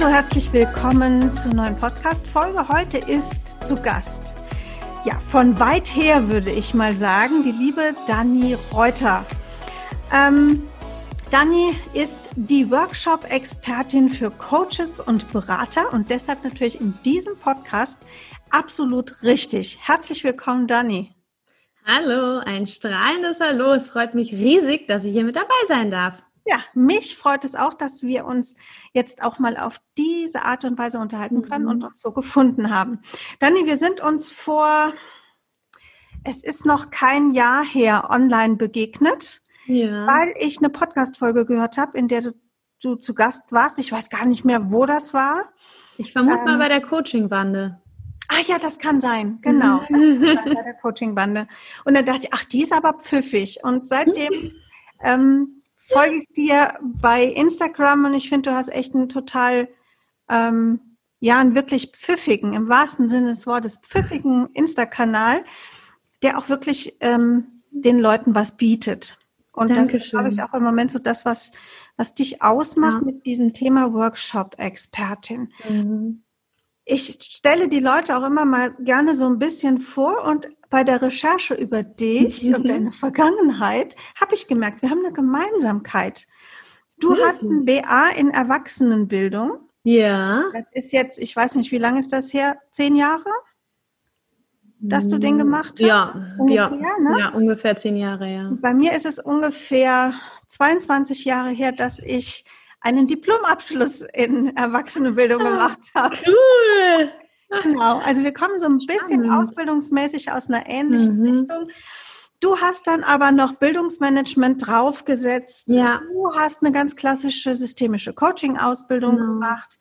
Hallo, herzlich willkommen zur neuen Podcast-Folge. Heute ist zu Gast, ja, von weit her würde ich mal sagen, die liebe Dani Reuter. Ähm, Dani ist die Workshop-Expertin für Coaches und Berater und deshalb natürlich in diesem Podcast absolut richtig. Herzlich willkommen, Dani. Hallo, ein strahlendes Hallo. Es freut mich riesig, dass ich hier mit dabei sein darf. Ja, mich freut es auch, dass wir uns jetzt auch mal auf diese Art und Weise unterhalten können mhm. und uns so gefunden haben. Dani, wir sind uns vor, es ist noch kein Jahr her, online begegnet, ja. weil ich eine Podcast-Folge gehört habe, in der du, du, zu Gast warst. Ich weiß gar nicht mehr, wo das war. Ich vermute ähm, mal bei der Coaching-Bande. Ah ja, das kann sein, genau. Das kann sein, bei der Coaching-Bande. Und dann dachte ich, ach, die ist aber pfiffig. Und seitdem ähm, folge ich dir bei Instagram und ich finde, du hast echt einen total, ähm, ja, einen wirklich pfiffigen, im wahrsten Sinne des Wortes, pfiffigen Insta-Kanal, der auch wirklich ähm, den Leuten was bietet. Und Dankeschön. das ist, glaube ich, auch im Moment so das, was, was dich ausmacht ja. mit diesem Thema Workshop-Expertin. Mhm. Ich stelle die Leute auch immer mal gerne so ein bisschen vor und bei der Recherche über dich mhm. und deine Vergangenheit habe ich gemerkt, wir haben eine Gemeinsamkeit. Du mhm. hast ein BA in Erwachsenenbildung. Ja. Das ist jetzt, ich weiß nicht, wie lange ist das her? Zehn Jahre? Dass du den gemacht hast? Ja, ungefähr, ja, ne? ja ungefähr zehn Jahre, ja. Bei mir ist es ungefähr 22 Jahre her, dass ich einen Diplomabschluss in Erwachsenenbildung ah, gemacht habe. Cool. Genau, also wir kommen so ein bisschen Spannend. ausbildungsmäßig aus einer ähnlichen mhm. Richtung. Du hast dann aber noch Bildungsmanagement draufgesetzt. Ja. Du hast eine ganz klassische systemische Coaching-Ausbildung genau. gemacht.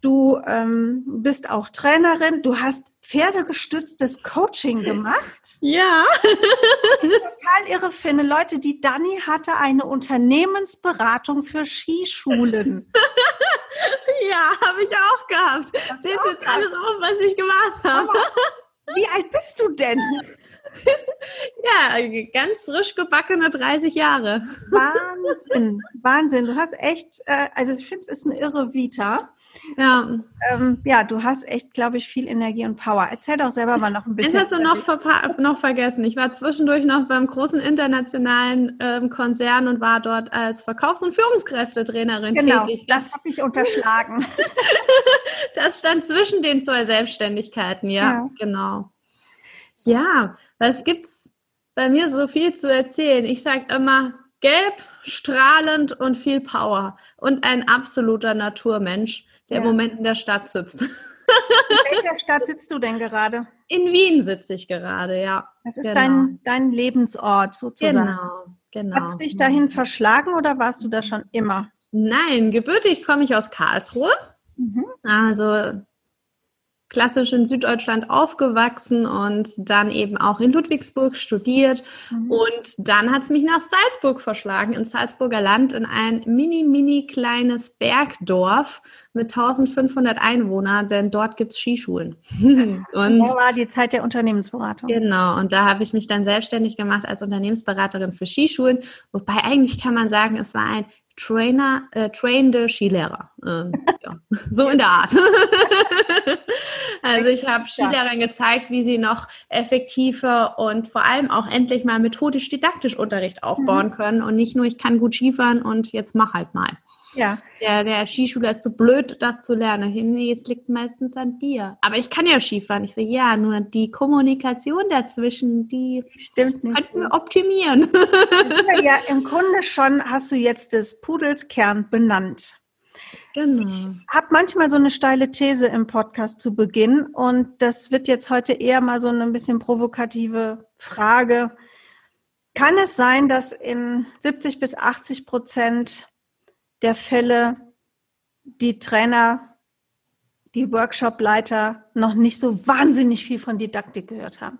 Du ähm, bist auch Trainerin. Du hast pferdegestütztes Coaching gemacht. Ja. Was ich total irre finde. Leute, die Dani hatte eine Unternehmensberatung für Skischulen. Ja, habe ich auch gehabt. Das Seht jetzt gehabt. alles auf, was ich gemacht habe. wie alt bist du denn? ja, ganz frisch gebackene 30 Jahre. Wahnsinn, Wahnsinn. Du hast echt, äh, also ich finde, es ist eine irre Vita. Ja. Ähm, ja, du hast echt, glaube ich, viel Energie und Power. Erzähl doch selber mal noch ein bisschen. Das hast du noch, noch vergessen. Ich war zwischendurch noch beim großen internationalen ähm, Konzern und war dort als Verkaufs- und Führungskräftetrainerin genau, tätig. Genau, das habe ich unterschlagen. das stand zwischen den zwei Selbstständigkeiten, ja, ja. genau. Ja, was gibt's bei mir so viel zu erzählen? Ich sage immer, gelb, strahlend und viel Power und ein absoluter Naturmensch der ja. im Moment in der Stadt sitzt. In welcher Stadt sitzt du denn gerade? In Wien sitze ich gerade, ja. Das ist genau. dein, dein Lebensort sozusagen. Genau, genau. Hat es dich dahin verschlagen oder warst du da schon immer? Nein, gebürtig komme ich aus Karlsruhe. Mhm. Also klassisch in Süddeutschland aufgewachsen und dann eben auch in Ludwigsburg studiert. Mhm. Und dann hat es mich nach Salzburg verschlagen, ins Salzburger Land, in ein mini, mini kleines Bergdorf mit 1500 Einwohnern, denn dort gibt es Skischulen. und da war die Zeit der Unternehmensberatung. Genau, und da habe ich mich dann selbstständig gemacht als Unternehmensberaterin für Skischulen. Wobei eigentlich kann man sagen, es war ein Trainer, äh, trainende Skilehrer. Ähm, ja. So in der Art. also ich habe Skilehrern gezeigt, wie sie noch effektiver und vor allem auch endlich mal methodisch-didaktisch Unterricht aufbauen mhm. können und nicht nur, ich kann gut Skifahren und jetzt mach halt mal. Ja. Der, der Skischüler ist so blöd, das zu lernen. Nee, es liegt meistens an dir. Aber ich kann ja Skifahren. Ich sage, ja, nur die Kommunikation dazwischen, die stimmt nicht. Könnten wir optimieren. ja, im Grunde schon hast du jetzt des Pudels Kern benannt. Genau. Ich habe manchmal so eine steile These im Podcast zu Beginn und das wird jetzt heute eher mal so eine ein bisschen provokative Frage. Kann es sein, dass in 70 bis 80 Prozent der Fälle die Trainer die Workshop-Leiter noch nicht so wahnsinnig viel von Didaktik gehört haben?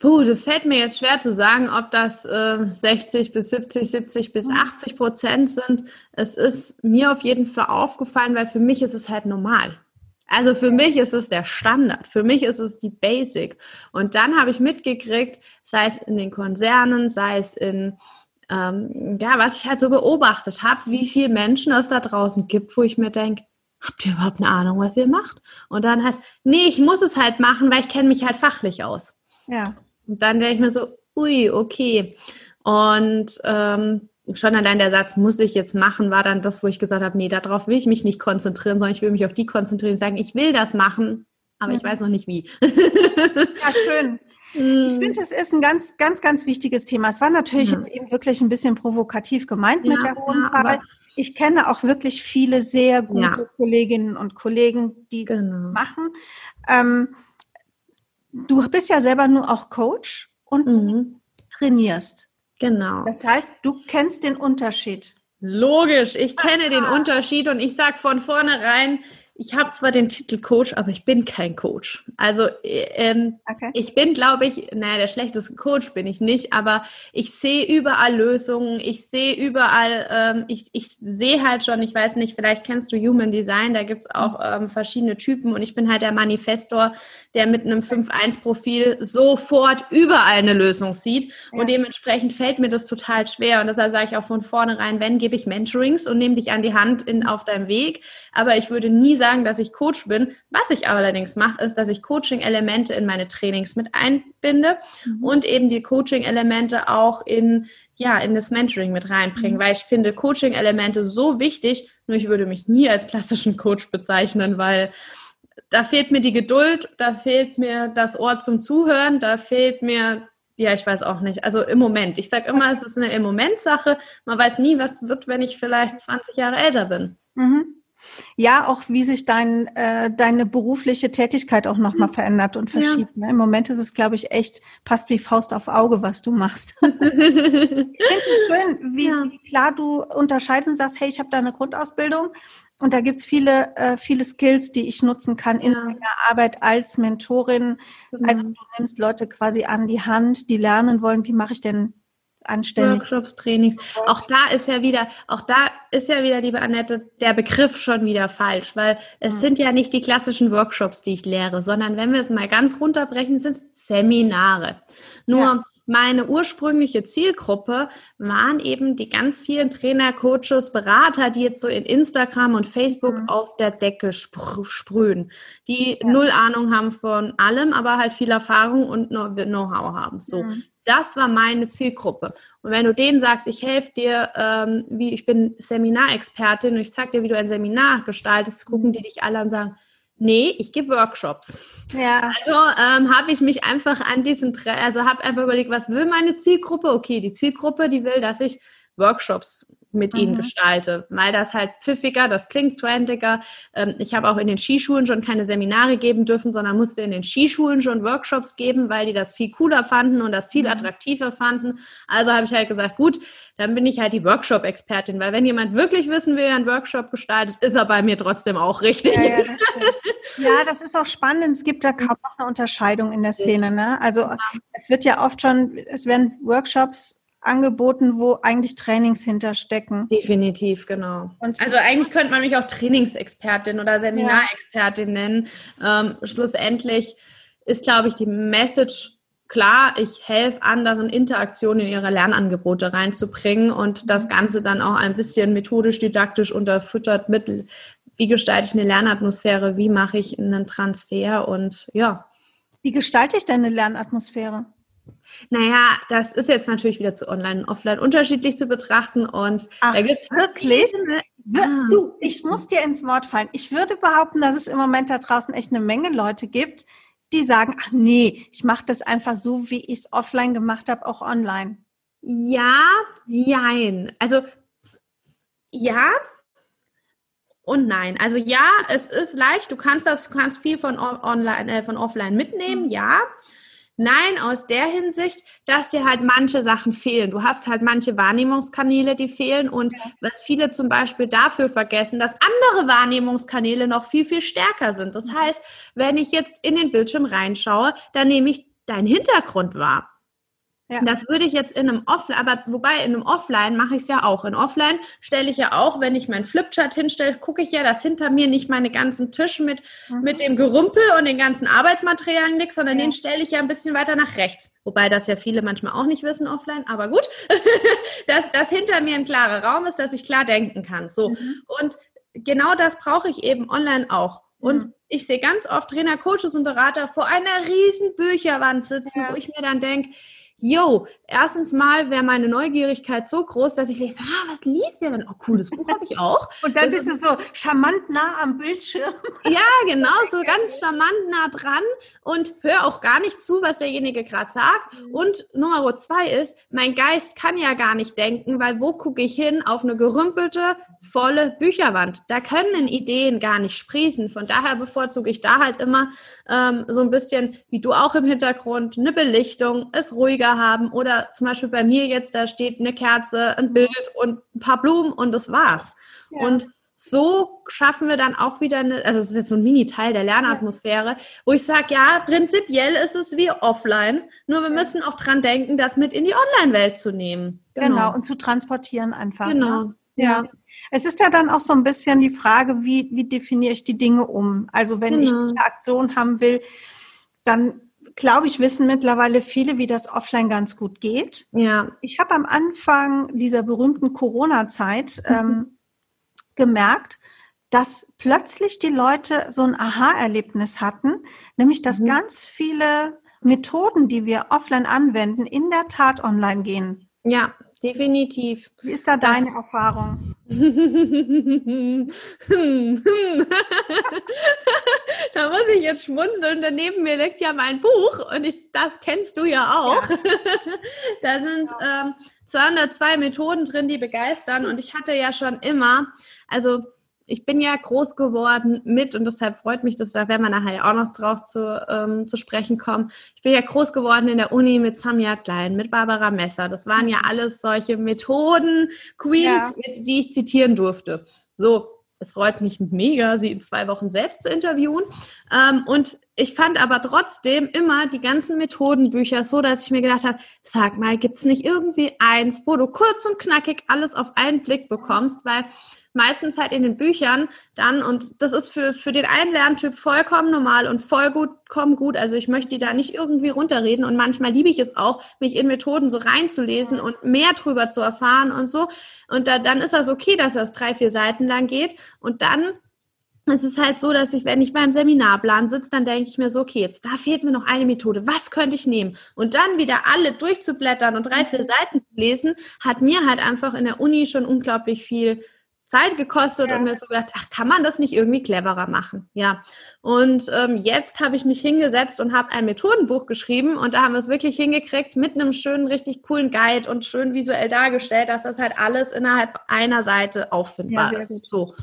Puh, das fällt mir jetzt schwer zu sagen, ob das äh, 60 bis 70, 70 bis 80 mhm. Prozent sind. Es ist mir auf jeden Fall aufgefallen, weil für mich ist es halt normal. Also für mich ist es der Standard, für mich ist es die Basic. Und dann habe ich mitgekriegt, sei es in den Konzernen, sei es in, ähm, ja, was ich halt so beobachtet habe, wie viele Menschen es da draußen gibt, wo ich mir denke, habt ihr überhaupt eine Ahnung, was ihr macht? Und dann heißt, nee, ich muss es halt machen, weil ich kenne mich halt fachlich aus. Ja. Und dann denke ich mir so, ui, okay. Und ähm, schon allein der Satz, muss ich jetzt machen, war dann das, wo ich gesagt habe, nee, darauf will ich mich nicht konzentrieren, sondern ich will mich auf die konzentrieren und sagen, ich will das machen, aber ich weiß noch nicht wie. ja, schön. Ich mm. finde, es ist ein ganz, ganz, ganz wichtiges Thema. Es war natürlich ja. jetzt eben wirklich ein bisschen provokativ gemeint ja, mit der hohen ja, Zahl. Ich kenne auch wirklich viele sehr gute Kolleginnen und Kollegen, die genau. das machen. Ähm, du bist ja selber nur auch Coach und mhm. trainierst. Genau. Das heißt, du kennst den Unterschied. Logisch, ich kenne den Unterschied und ich sage von vornherein, ich habe zwar den Titel Coach, aber ich bin kein Coach. Also ähm, okay. ich bin, glaube ich, naja, der schlechteste Coach bin ich nicht, aber ich sehe überall Lösungen, ich sehe überall, ähm, ich, ich sehe halt schon, ich weiß nicht, vielleicht kennst du Human Design, da gibt es auch ähm, verschiedene Typen und ich bin halt der Manifestor, der mit einem 5-1-Profil sofort überall eine Lösung sieht ja. und dementsprechend fällt mir das total schwer und deshalb sage ich auch von vornherein, wenn, gebe ich Mentorings und nehme dich an die Hand in, auf deinem Weg, aber ich würde nie sagen, sagen, dass ich Coach bin. Was ich allerdings mache, ist, dass ich Coaching-Elemente in meine Trainings mit einbinde mhm. und eben die Coaching-Elemente auch in ja, in das Mentoring mit reinbringen, mhm. weil ich finde Coaching-Elemente so wichtig, nur ich würde mich nie als klassischen Coach bezeichnen, weil da fehlt mir die Geduld, da fehlt mir das Ohr zum Zuhören, da fehlt mir, ja, ich weiß auch nicht. Also im Moment. Ich sage immer, es ist eine im Moment Sache. Man weiß nie, was wird, wenn ich vielleicht 20 Jahre älter bin. Mhm. Ja, auch wie sich dein, äh, deine berufliche Tätigkeit auch nochmal mhm. verändert und verschiebt. Ja. Ne? Im Moment ist es, glaube ich, echt, passt wie Faust auf Auge, was du machst. ich finde es schön, wie, ja. wie, klar du unterscheidest und sagst, hey, ich habe da eine Grundausbildung und da gibt's viele, äh, viele Skills, die ich nutzen kann in ja. meiner Arbeit als Mentorin. Genau. Also du nimmst Leute quasi an die Hand, die lernen wollen, wie mache ich denn anständig. Workshops, Trainings. Auch da ist ja wieder, auch da ist ja wieder, liebe Annette, der Begriff schon wieder falsch, weil es mhm. sind ja nicht die klassischen Workshops, die ich lehre, sondern wenn wir es mal ganz runterbrechen, sind es Seminare. Nur ja. meine ursprüngliche Zielgruppe waren eben die ganz vielen Trainer, Coaches, Berater, die jetzt so in Instagram und Facebook mhm. aus der Decke sprühen, die ja. null Ahnung haben von allem, aber halt viel Erfahrung und Know-how haben. So. Das war meine Zielgruppe. Und wenn du denen sagst, ich helfe dir, ähm, wie ich bin Seminarexpertin und ich zeige dir, wie du ein Seminar gestaltest, gucken die dich alle an und sagen, nee, ich gebe Workshops. Ja. Also ähm, habe ich mich einfach an diesen, also habe einfach überlegt, was will meine Zielgruppe? Okay, die Zielgruppe, die will, dass ich Workshops mit mhm. ihnen gestalte, weil das halt pfiffiger, das klingt trendiger. Ähm, ich habe auch in den Skischulen schon keine Seminare geben dürfen, sondern musste in den Skischulen schon Workshops geben, weil die das viel cooler fanden und das viel mhm. attraktiver fanden. Also habe ich halt gesagt, gut, dann bin ich halt die Workshop-Expertin, weil wenn jemand wirklich wissen will, wie ein Workshop gestaltet, ist er bei mir trotzdem auch richtig. Ja, ja, das stimmt. ja, das ist auch spannend. Es gibt da kaum noch eine Unterscheidung in der Szene. Ne? Also es wird ja oft schon, es werden Workshops angeboten, wo eigentlich Trainings hinterstecken. Definitiv, genau. Und also eigentlich könnte man mich auch Trainingsexpertin oder Seminarexpertin ja. nennen. Ähm, schlussendlich ist, glaube ich, die Message klar, ich helfe anderen Interaktionen in ihre Lernangebote reinzubringen und das Ganze dann auch ein bisschen methodisch, didaktisch unterfüttert mit, wie gestalte ich eine Lernatmosphäre, wie mache ich einen Transfer und ja. Wie gestalte ich denn eine Lernatmosphäre? Naja, das ist jetzt natürlich wieder zu online und offline unterschiedlich zu betrachten und Ach, da gibt's wirklich? Ah. Du, ich muss dir ins Wort fallen. Ich würde behaupten, dass es im Moment da draußen echt eine Menge Leute gibt, die sagen, ach nee, ich mache das einfach so, wie ich es offline gemacht habe, auch online. Ja, jein. Also ja und nein. Also ja, es ist leicht. Du kannst das, du kannst viel von online, äh, von offline mitnehmen. Mhm. Ja. Nein, aus der Hinsicht, dass dir halt manche Sachen fehlen. Du hast halt manche Wahrnehmungskanäle, die fehlen und ja. was viele zum Beispiel dafür vergessen, dass andere Wahrnehmungskanäle noch viel, viel stärker sind. Das mhm. heißt, wenn ich jetzt in den Bildschirm reinschaue, dann nehme ich deinen Hintergrund wahr. Ja. Das würde ich jetzt in einem Offline, aber wobei in einem Offline mache ich es ja auch. In Offline stelle ich ja auch, wenn ich meinen Flipchart hinstelle, gucke ich ja, dass hinter mir nicht meine ganzen Tische mit, mhm. mit dem Gerümpel und den ganzen Arbeitsmaterialien liegt, sondern ja. den stelle ich ja ein bisschen weiter nach rechts. Wobei das ja viele manchmal auch nicht wissen offline, aber gut. dass, dass hinter mir ein klarer Raum ist, dass ich klar denken kann. So. Mhm. Und genau das brauche ich eben online auch. Und mhm. ich sehe ganz oft Trainer, Coaches und Berater vor einer riesen Bücherwand sitzen, ja. wo ich mir dann denke, yo, erstens mal wäre meine Neugierigkeit so groß, dass ich lese, ah, was liest ihr denn? Oh, cooles Buch habe ich auch. Und dann das bist du so charmant nah am Bildschirm. Ja, genau, so ganz charmant nah dran und hör auch gar nicht zu, was derjenige gerade sagt. Mhm. Und Nummer zwei ist, mein Geist kann ja gar nicht denken, weil wo gucke ich hin? Auf eine gerümpelte, volle Bücherwand. Da können Ideen gar nicht sprießen. Von daher bevorzuge ich da halt immer ähm, so ein bisschen, wie du auch im Hintergrund, eine Belichtung, es ruhiger haben oder zum Beispiel bei mir jetzt, da steht eine Kerze, ein Bild und ein paar Blumen und das war's. Ja. Und so schaffen wir dann auch wieder eine, also es ist jetzt so ein Mini-Teil der Lernatmosphäre, wo ich sage, ja, prinzipiell ist es wie offline, nur wir müssen auch dran denken, das mit in die Online-Welt zu nehmen. Genau. genau. und zu transportieren einfach. Genau. Ne? Ja. Es ist ja dann auch so ein bisschen die Frage, wie, wie definiere ich die Dinge um? Also wenn genau. ich eine Aktion haben will, dann glaube ich, wissen mittlerweile viele, wie das offline ganz gut geht. Ja. Ich habe am Anfang dieser berühmten Corona-Zeit mhm. ähm, gemerkt, dass plötzlich die Leute so ein Aha-Erlebnis hatten, nämlich dass mhm. ganz viele Methoden, die wir offline anwenden, in der Tat online gehen. Ja, definitiv. Wie ist da deine das, Erfahrung? da muss ich jetzt schmunzeln. Daneben mir liegt ja mein Buch und ich, das kennst du ja auch. Ja. da sind ähm, 202 Methoden drin, die begeistern. Und ich hatte ja schon immer, also ich bin ja groß geworden mit, und deshalb freut mich, dass da werden wir nachher ja auch noch drauf zu, ähm, zu sprechen kommen. Ich bin ja groß geworden in der Uni mit Samia Klein, mit Barbara Messer. Das waren ja alles solche Methoden, Queens, ja. mit, die ich zitieren durfte. So, es freut mich mega, sie in zwei Wochen selbst zu interviewen. Ähm, und ich fand aber trotzdem immer die ganzen Methodenbücher so, dass ich mir gedacht habe, sag mal, gibt's nicht irgendwie eins, wo du kurz und knackig alles auf einen Blick bekommst, weil meistens halt in den Büchern dann und das ist für, für den einen Lerntyp vollkommen normal und voll gut, komm gut. Also ich möchte die da nicht irgendwie runterreden und manchmal liebe ich es auch, mich in Methoden so reinzulesen und mehr drüber zu erfahren und so. Und da, dann ist das okay, dass das drei, vier Seiten lang geht und dann es ist halt so, dass ich, wenn ich beim Seminarplan sitze, dann denke ich mir so, okay, jetzt da fehlt mir noch eine Methode. Was könnte ich nehmen? Und dann wieder alle durchzublättern und drei, vier Seiten zu lesen, hat mir halt einfach in der Uni schon unglaublich viel Zeit gekostet ja. und mir so gedacht, ach, kann man das nicht irgendwie cleverer machen? Ja. Und ähm, jetzt habe ich mich hingesetzt und habe ein Methodenbuch geschrieben und da haben wir es wirklich hingekriegt mit einem schönen, richtig coolen Guide und schön visuell dargestellt, dass das halt alles innerhalb einer Seite auffindbar ja, ist. So.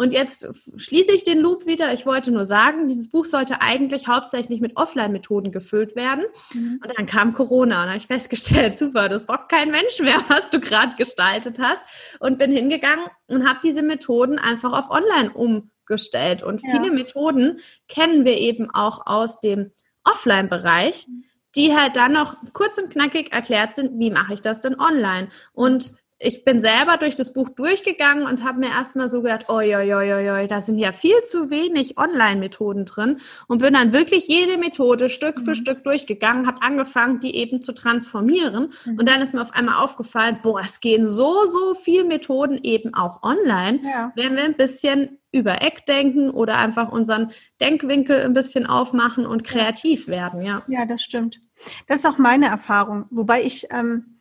Und jetzt schließe ich den Loop wieder. Ich wollte nur sagen, dieses Buch sollte eigentlich hauptsächlich mit Offline-Methoden gefüllt werden. Mhm. Und dann kam Corona und habe ich festgestellt, super, das braucht kein Mensch mehr, was du gerade gestaltet hast. Und bin hingegangen und habe diese Methoden einfach auf Online umgestellt. Und ja. viele Methoden kennen wir eben auch aus dem Offline-Bereich die halt dann noch kurz und knackig erklärt sind, wie mache ich das denn online? Und ich bin selber durch das Buch durchgegangen und habe mir erstmal so gedacht, oi, oi, oi, oi, da sind ja viel zu wenig Online-Methoden drin und bin dann wirklich jede Methode Stück mhm. für Stück durchgegangen, habe angefangen, die eben zu transformieren mhm. und dann ist mir auf einmal aufgefallen, boah, es gehen so, so viele Methoden eben auch online, ja. wenn wir ein bisschen über Eck denken oder einfach unseren Denkwinkel ein bisschen aufmachen und kreativ werden, ja. Ja, das stimmt. Das ist auch meine Erfahrung, wobei ich ähm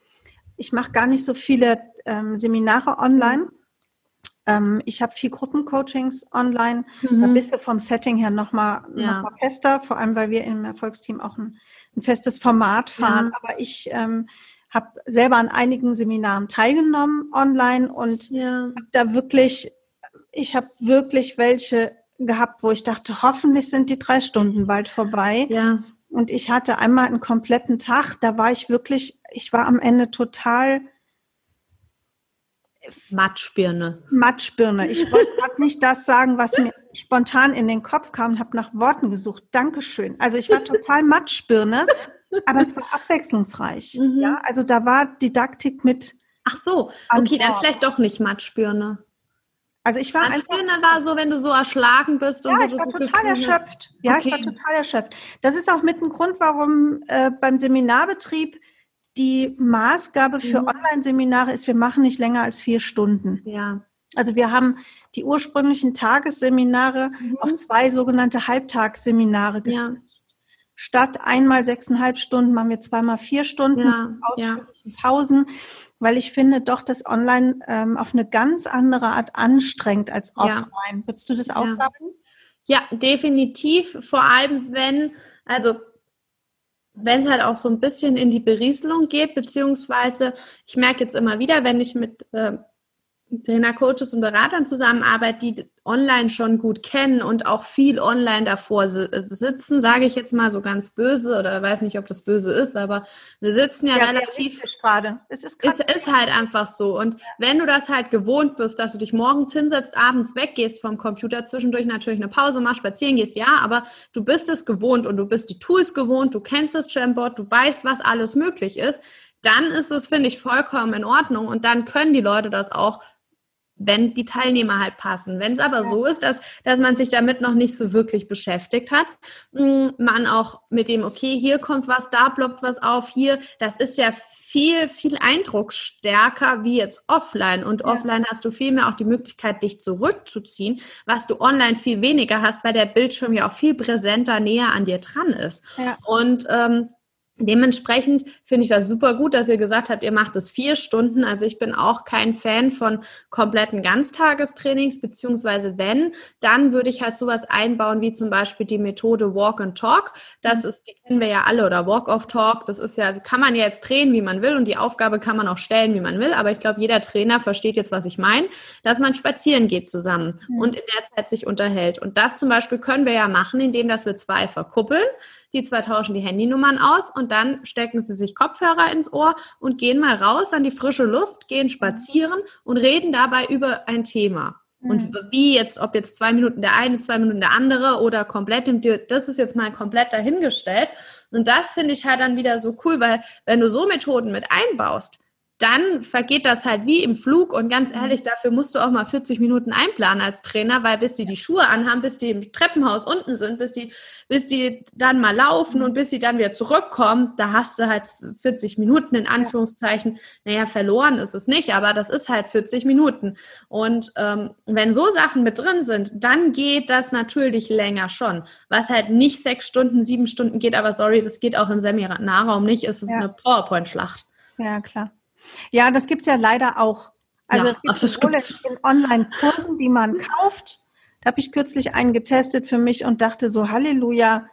ich mache gar nicht so viele ähm, Seminare online. Ähm, ich habe viel Gruppencoachings online. Mhm. Da bist du vom Setting her nochmal ja. noch mal fester, vor allem weil wir im Erfolgsteam auch ein, ein festes Format fahren. Ja. Aber ich ähm, habe selber an einigen Seminaren teilgenommen online und ja. habe da wirklich, ich habe wirklich welche gehabt, wo ich dachte, hoffentlich sind die drei Stunden bald vorbei. Ja. und ich hatte einmal einen kompletten Tag, da war ich wirklich, ich war am Ende total Matschbirne. Matschbirne. Ich wollte gerade nicht das sagen, was mir spontan in den Kopf kam und habe nach Worten gesucht. Dankeschön. Also ich war total Matschbirne, aber es war abwechslungsreich. Mhm. Ja, also da war Didaktik mit. Ach so, okay, dann vielleicht doch nicht Matschbirne. Also ich war Matschbirne einfach, war so, wenn du so erschlagen bist und ja, so. Ich war total erschöpft. Ja, okay. ich war total erschöpft. Das ist auch mit ein Grund, warum äh, beim Seminarbetrieb die Maßgabe für mhm. Online-Seminare ist, wir machen nicht länger als vier Stunden. Ja. Also wir haben die ursprünglichen Tagesseminare mhm. auf zwei sogenannte Halbtagsseminare ja. Statt einmal sechseinhalb Stunden machen wir zweimal vier Stunden ja, ausführlichen ja. Pausen, weil ich finde doch, dass Online ähm, auf eine ganz andere Art anstrengt als offline. Würdest du das auch sagen? Ja, definitiv. Vor allem, wenn, also wenn es halt auch so ein bisschen in die Berieselung geht, beziehungsweise ich merke jetzt immer wieder, wenn ich mit äh, Trainer, Coaches und Beratern zusammenarbeite, die online schon gut kennen und auch viel online davor äh, sitzen, sage ich jetzt mal so ganz böse oder weiß nicht, ob das böse ist, aber wir sitzen ja, ja relativ gerade. Es ist, es ist halt einfach so und wenn du das halt gewohnt bist, dass du dich morgens hinsetzt, abends weggehst vom Computer, zwischendurch natürlich eine Pause machst, spazieren gehst, ja, aber du bist es gewohnt und du bist die Tools gewohnt, du kennst das Jamboard, du weißt, was alles möglich ist, dann ist es, finde ich, vollkommen in Ordnung und dann können die Leute das auch wenn die Teilnehmer halt passen. Wenn es aber so ist, dass, dass man sich damit noch nicht so wirklich beschäftigt hat, mm, man auch mit dem, okay, hier kommt was, da ploppt was auf, hier, das ist ja viel, viel eindrucksstärker wie jetzt offline. Und ja. offline hast du viel mehr auch die Möglichkeit, dich zurückzuziehen, was du online viel weniger hast, weil der Bildschirm ja auch viel präsenter näher an dir dran ist. Ja. Und ähm, Dementsprechend finde ich das super gut, dass ihr gesagt habt, ihr macht es vier Stunden. Also ich bin auch kein Fan von kompletten Ganztagestrainings, beziehungsweise wenn, dann würde ich halt sowas einbauen, wie zum Beispiel die Methode Walk and Talk. Das ist, die kennen wir ja alle, oder Walk of Talk. Das ist ja, kann man ja jetzt drehen, wie man will und die Aufgabe kann man auch stellen, wie man will. Aber ich glaube, jeder Trainer versteht jetzt, was ich meine, dass man spazieren geht zusammen mhm. und in der Zeit sich unterhält. Und das zum Beispiel können wir ja machen, indem dass wir zwei verkuppeln. Die zwei tauschen die Handynummern aus und dann stecken sie sich Kopfhörer ins Ohr und gehen mal raus an die frische Luft, gehen spazieren und reden dabei über ein Thema. Und mhm. wie jetzt, ob jetzt zwei Minuten der eine, zwei Minuten der andere oder komplett im, das ist jetzt mal komplett dahingestellt. Und das finde ich halt dann wieder so cool, weil wenn du so Methoden mit einbaust, dann vergeht das halt wie im Flug und ganz mhm. ehrlich, dafür musst du auch mal 40 Minuten einplanen als Trainer, weil bis die die Schuhe anhaben, bis die im Treppenhaus unten sind, bis die, bis die dann mal laufen und bis sie dann wieder zurückkommen, da hast du halt 40 Minuten in Anführungszeichen. Naja, verloren ist es nicht, aber das ist halt 40 Minuten. Und ähm, wenn so Sachen mit drin sind, dann geht das natürlich länger schon. Was halt nicht sechs Stunden, sieben Stunden geht, aber sorry, das geht auch im Seminarraum nicht, ist es ja. eine PowerPoint-Schlacht. Ja, klar. Ja, das gibt es ja leider auch. Also ja, es gibt sowohl in Online-Kursen, die man kauft. Da habe ich kürzlich einen getestet für mich und dachte so, Halleluja,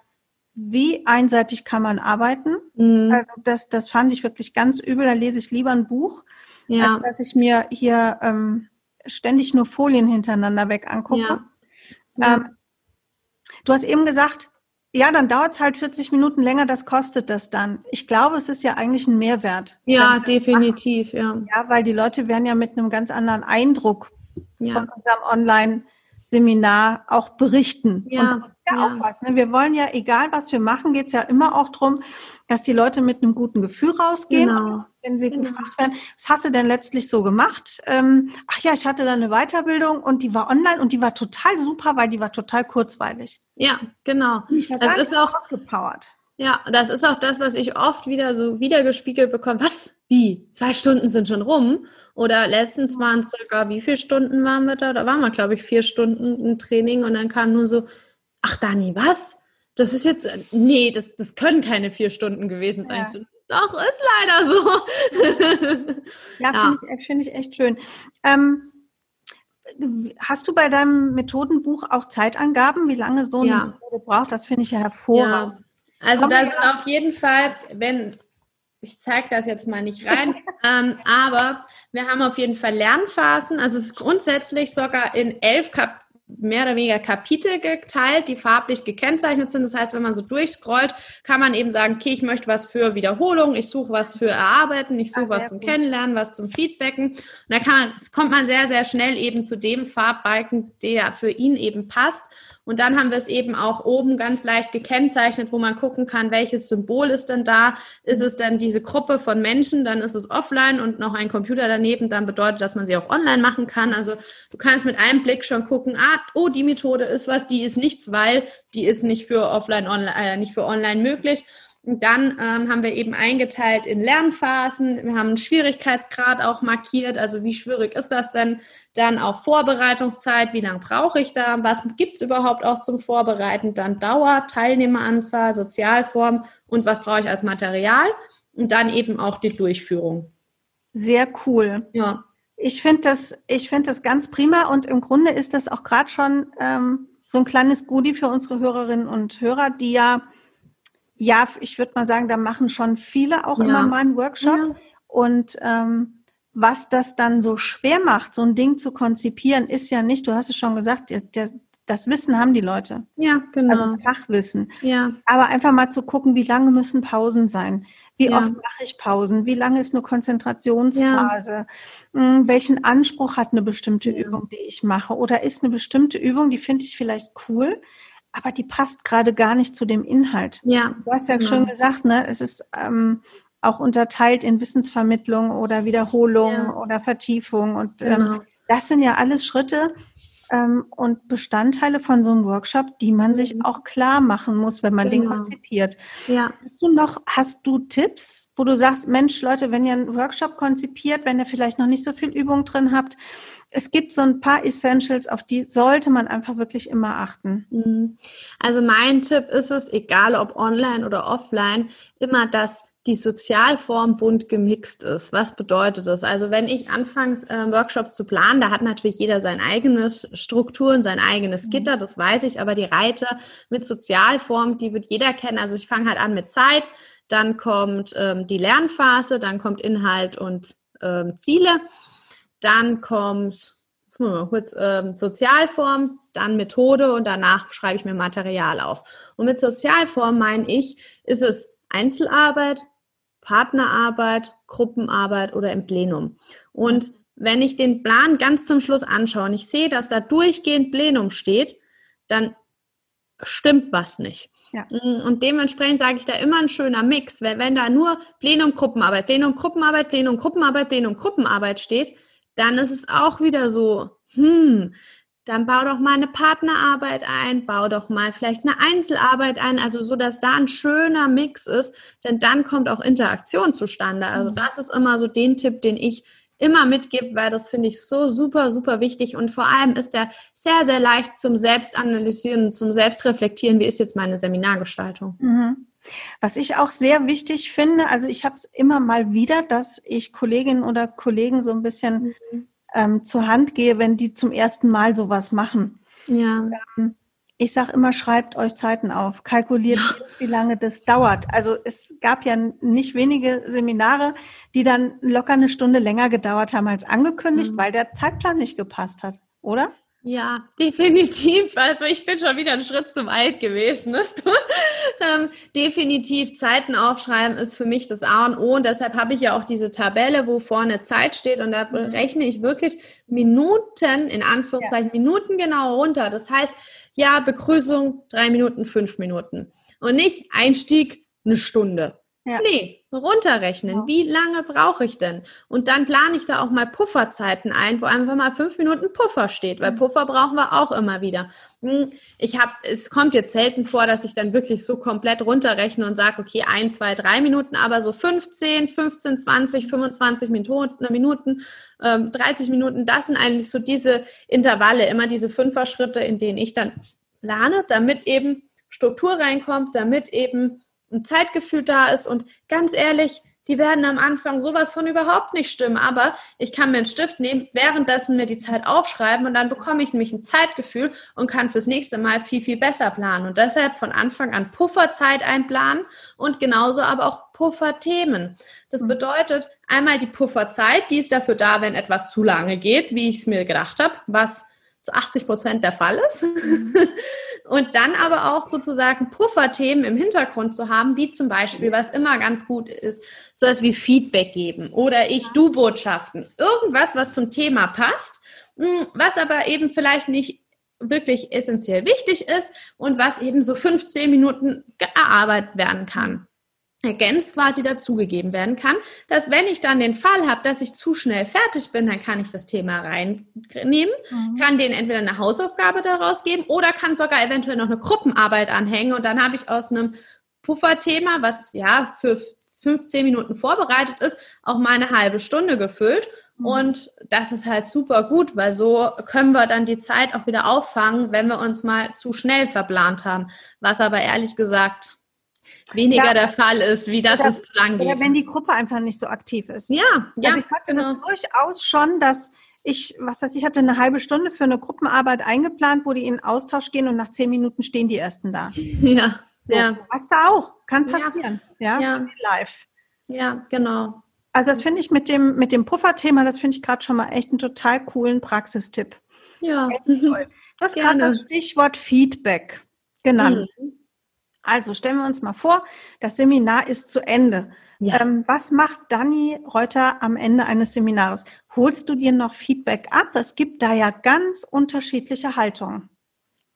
wie einseitig kann man arbeiten? Mhm. Also das, das fand ich wirklich ganz übel. Da lese ich lieber ein Buch, ja. als dass ich mir hier ähm, ständig nur Folien hintereinander weg angucke. Ja. Ähm, du hast eben gesagt, ja, dann dauert es halt 40 Minuten länger, das kostet das dann. Ich glaube, es ist ja eigentlich ein Mehrwert. Ja, definitiv, ja. Ja, weil die Leute werden ja mit einem ganz anderen Eindruck ja. von unserem Online-Seminar auch berichten. Ja. Und ja, ja, auch was. Ne? Wir wollen ja, egal was wir machen, geht es ja immer auch darum, dass die Leute mit einem guten Gefühl rausgehen, genau. wenn sie genau. gefragt werden, was hast du denn letztlich so gemacht? Ähm, ach ja, ich hatte da eine Weiterbildung und die war online und die war total super, weil die war total kurzweilig. Ja, genau. das ist auch ausgepowert. Ja, das ist auch das, was ich oft wieder so wiedergespiegelt bekomme. Was? Wie? Zwei Stunden sind schon rum? Oder letztens waren es sogar, wie viele Stunden waren wir da? Da waren wir, glaube ich, vier Stunden im Training und dann kam nur so, ach Dani, was? Das ist jetzt, nee, das, das können keine vier Stunden gewesen sein. Ja. Doch, ist leider so. ja, ja. finde ich, find ich, echt schön. Ähm, hast du bei deinem Methodenbuch auch Zeitangaben, wie lange so eine ja. Methode braucht? Das finde ich ja hervorragend. Also Kommt da sind auf jeden Fall, wenn, ich zeige das jetzt mal nicht rein, ähm, aber wir haben auf jeden Fall Lernphasen. Also es ist grundsätzlich sogar in elf Kap mehr oder weniger Kapitel geteilt, die farblich gekennzeichnet sind. Das heißt, wenn man so durchscrollt, kann man eben sagen, okay, ich möchte was für Wiederholung, ich suche was für Erarbeiten, ich suche ah, was zum gut. Kennenlernen, was zum Feedbacken. Und da kann man, kommt man sehr, sehr schnell eben zu dem Farbbalken, der für ihn eben passt. Und dann haben wir es eben auch oben ganz leicht gekennzeichnet, wo man gucken kann, welches Symbol ist denn da? Ist es denn diese Gruppe von Menschen? Dann ist es offline und noch ein Computer daneben. Dann bedeutet, dass man sie auch online machen kann. Also du kannst mit einem Blick schon gucken, ah, oh, die Methode ist was, die ist nichts, weil die ist nicht für offline, online, äh, nicht für online möglich. Und dann ähm, haben wir eben eingeteilt in Lernphasen. Wir haben einen Schwierigkeitsgrad auch markiert. Also wie schwierig ist das denn? Dann auch Vorbereitungszeit. Wie lange brauche ich da? Was gibt es überhaupt auch zum Vorbereiten? Dann Dauer, Teilnehmeranzahl, Sozialform und was brauche ich als Material? Und dann eben auch die Durchführung. Sehr cool. Ja. Ich finde das, ich finde das ganz prima und im Grunde ist das auch gerade schon ähm, so ein kleines Goodie für unsere Hörerinnen und Hörer, die ja ja, ich würde mal sagen, da machen schon viele auch ja. immer mal einen Workshop. Ja. Und ähm, was das dann so schwer macht, so ein Ding zu konzipieren, ist ja nicht, du hast es schon gesagt, der, der, das Wissen haben die Leute. Ja, genau. Also das Fachwissen. Ja. Aber einfach mal zu gucken, wie lange müssen Pausen sein? Wie ja. oft mache ich Pausen? Wie lange ist eine Konzentrationsphase? Ja. Hm, welchen Anspruch hat eine bestimmte Übung, die ich mache? Oder ist eine bestimmte Übung, die finde ich vielleicht cool, aber die passt gerade gar nicht zu dem Inhalt. Ja. Du hast ja genau. schon gesagt, ne, es ist ähm, auch unterteilt in Wissensvermittlung oder Wiederholung ja. oder Vertiefung. Und ähm, genau. ähm, das sind ja alles Schritte ähm, und Bestandteile von so einem Workshop, die man mhm. sich auch klar machen muss, wenn man genau. den konzipiert. Ja. Hast du noch, hast du Tipps, wo du sagst, Mensch, Leute, wenn ihr einen Workshop konzipiert, wenn ihr vielleicht noch nicht so viel Übung drin habt, es gibt so ein paar Essentials, auf die sollte man einfach wirklich immer achten. Mhm. Also mein Tipp ist es, egal ob online oder offline, immer dass die Sozialform bunt gemixt ist. Was bedeutet das? Also wenn ich anfangs äh, Workshops zu planen, da hat natürlich jeder sein eigenes Strukturen, sein eigenes mhm. Gitter, das weiß ich, aber die Reiter mit Sozialform, die wird jeder kennen. Also ich fange halt an mit Zeit, dann kommt ähm, die Lernphase, dann kommt Inhalt und ähm, Ziele. Dann kommt mal kurz ähm, Sozialform, dann Methode und danach schreibe ich mir Material auf. Und mit Sozialform meine ich, ist es Einzelarbeit, Partnerarbeit, Gruppenarbeit oder im Plenum. Und wenn ich den Plan ganz zum Schluss anschaue und ich sehe, dass da durchgehend Plenum steht, dann stimmt was nicht. Ja. Und dementsprechend sage ich da immer ein schöner Mix, weil wenn da nur Plenum, Gruppenarbeit, Plenum, Gruppenarbeit, Plenum, Gruppenarbeit, Plenum, Gruppenarbeit steht, dann ist es auch wieder so, hm, dann bau doch mal eine Partnerarbeit ein, bau doch mal vielleicht eine Einzelarbeit ein, also so, dass da ein schöner Mix ist, denn dann kommt auch Interaktion zustande. Also mhm. das ist immer so den Tipp, den ich immer mitgebe, weil das finde ich so super, super wichtig und vor allem ist der sehr, sehr leicht zum Selbstanalysieren, zum Selbstreflektieren, wie ist jetzt meine Seminargestaltung. Mhm. Was ich auch sehr wichtig finde, also ich habe es immer mal wieder, dass ich Kolleginnen oder Kollegen so ein bisschen mhm. ähm, zur Hand gehe, wenn die zum ersten Mal sowas machen. Ja. Ähm, ich sage immer, schreibt euch Zeiten auf, kalkuliert, ja. wie lange das dauert. Also es gab ja nicht wenige Seminare, die dann locker eine Stunde länger gedauert haben als angekündigt, mhm. weil der Zeitplan nicht gepasst hat, oder? Ja, definitiv. Also ich bin schon wieder einen Schritt zu weit gewesen. ähm, definitiv Zeiten aufschreiben ist für mich das A und O. Und deshalb habe ich ja auch diese Tabelle, wo vorne Zeit steht. Und da mhm. rechne ich wirklich Minuten, in Anführungszeichen, ja. Minuten genau runter. Das heißt, ja, Begrüßung drei Minuten, fünf Minuten. Und nicht Einstieg eine Stunde. Ja. Nee, runterrechnen. Ja. Wie lange brauche ich denn? Und dann plane ich da auch mal Pufferzeiten ein, wo einfach mal fünf Minuten Puffer steht, weil mhm. Puffer brauchen wir auch immer wieder. Hm, ich habe, es kommt jetzt selten vor, dass ich dann wirklich so komplett runterrechne und sage, okay, ein, zwei, drei Minuten, aber so 15, 15, 20, 25 Minuten, Minuten ähm, 30 Minuten, das sind eigentlich so diese Intervalle, immer diese Fünfer-Schritte, in denen ich dann plane, damit eben Struktur reinkommt, damit eben ein Zeitgefühl da ist und ganz ehrlich, die werden am Anfang sowas von überhaupt nicht stimmen. Aber ich kann mir einen Stift nehmen, währenddessen mir die Zeit aufschreiben und dann bekomme ich nämlich ein Zeitgefühl und kann fürs nächste Mal viel, viel besser planen. Und deshalb von Anfang an Pufferzeit einplanen und genauso aber auch Pufferthemen. Das mhm. bedeutet einmal die Pufferzeit, die ist dafür da, wenn etwas zu lange geht, wie ich es mir gedacht habe, was zu 80 Prozent der Fall ist. Und dann aber auch sozusagen Pufferthemen im Hintergrund zu haben, wie zum Beispiel, was immer ganz gut ist, so etwas wie Feedback geben oder Ich-Du-Botschaften. Irgendwas, was zum Thema passt, hm, was aber eben vielleicht nicht wirklich essentiell wichtig ist und was eben so 15 Minuten erarbeitet werden kann ergänzt quasi dazugegeben werden kann, dass wenn ich dann den Fall habe, dass ich zu schnell fertig bin, dann kann ich das Thema reinnehmen, mhm. kann denen entweder eine Hausaufgabe daraus geben oder kann sogar eventuell noch eine Gruppenarbeit anhängen und dann habe ich aus einem Pufferthema, was ja für 15 Minuten vorbereitet ist, auch mal eine halbe Stunde gefüllt. Mhm. Und das ist halt super gut, weil so können wir dann die Zeit auch wieder auffangen, wenn wir uns mal zu schnell verplant haben. Was aber ehrlich gesagt weniger ja. der Fall ist, wie das oder, es zu lang geht. Oder wenn die Gruppe einfach nicht so aktiv ist. Ja, ja. Also ich hatte genau. das durchaus schon, dass ich, was weiß ich, hatte eine halbe Stunde für eine Gruppenarbeit eingeplant, wo die in Austausch gehen und nach zehn Minuten stehen die ersten da. Ja, so, ja. Was da auch, kann passieren. Ja, ja. ja. live. Ja, genau. Also das finde ich mit dem, mit dem Pufferthema, das finde ich gerade schon mal echt einen total coolen Praxistipp. Ja. Du hast gerade das Stichwort Feedback genannt. Mhm. Also stellen wir uns mal vor, das Seminar ist zu Ende. Ja. Ähm, was macht Dani Reuter am Ende eines Seminars? Holst du dir noch Feedback ab? Es gibt da ja ganz unterschiedliche Haltungen.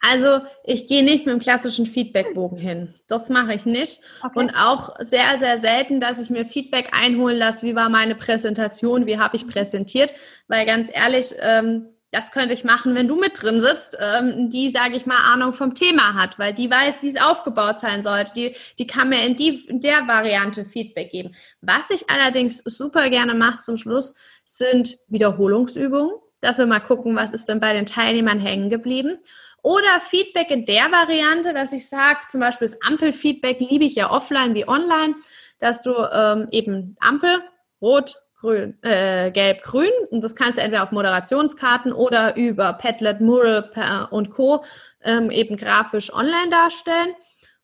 Also ich gehe nicht mit dem klassischen Feedbackbogen hin. Das mache ich nicht. Okay. Und auch sehr, sehr selten, dass ich mir Feedback einholen lasse, wie war meine Präsentation, wie habe ich präsentiert. Weil ganz ehrlich, ähm, das könnte ich machen, wenn du mit drin sitzt, ähm, die, sage ich mal, Ahnung vom Thema hat, weil die weiß, wie es aufgebaut sein sollte. Die, die kann mir in, die, in der Variante Feedback geben. Was ich allerdings super gerne mache zum Schluss, sind Wiederholungsübungen, dass wir mal gucken, was ist denn bei den Teilnehmern hängen geblieben. Oder Feedback in der Variante, dass ich sage, zum Beispiel das Ampelfeedback liebe ich ja offline wie online, dass du ähm, eben Ampel, rot, grün, äh, gelb-grün. Und das kannst du entweder auf Moderationskarten oder über Padlet, Mural und Co. Ähm, eben grafisch online darstellen.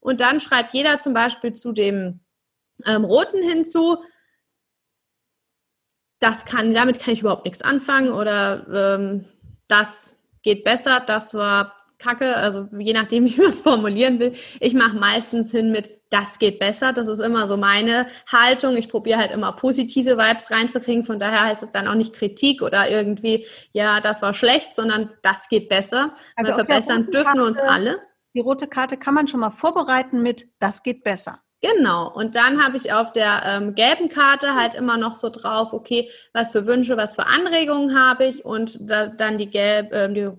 Und dann schreibt jeder zum Beispiel zu dem ähm, roten hinzu, das kann, damit kann ich überhaupt nichts anfangen oder ähm, das geht besser, das war Kacke, also je nachdem, wie man es formulieren will. Ich mache meistens hin mit, das geht besser. Das ist immer so meine Haltung. Ich probiere halt immer positive Vibes reinzukriegen. Von daher heißt es dann auch nicht Kritik oder irgendwie, ja, das war schlecht, sondern das geht besser. Also Weil verbessern dürfen wir uns alle. Die rote Karte kann man schon mal vorbereiten mit, das geht besser. Genau. Und dann habe ich auf der ähm, gelben Karte halt immer noch so drauf, okay, was für Wünsche, was für Anregungen habe ich und da, dann die gelb, ähm, die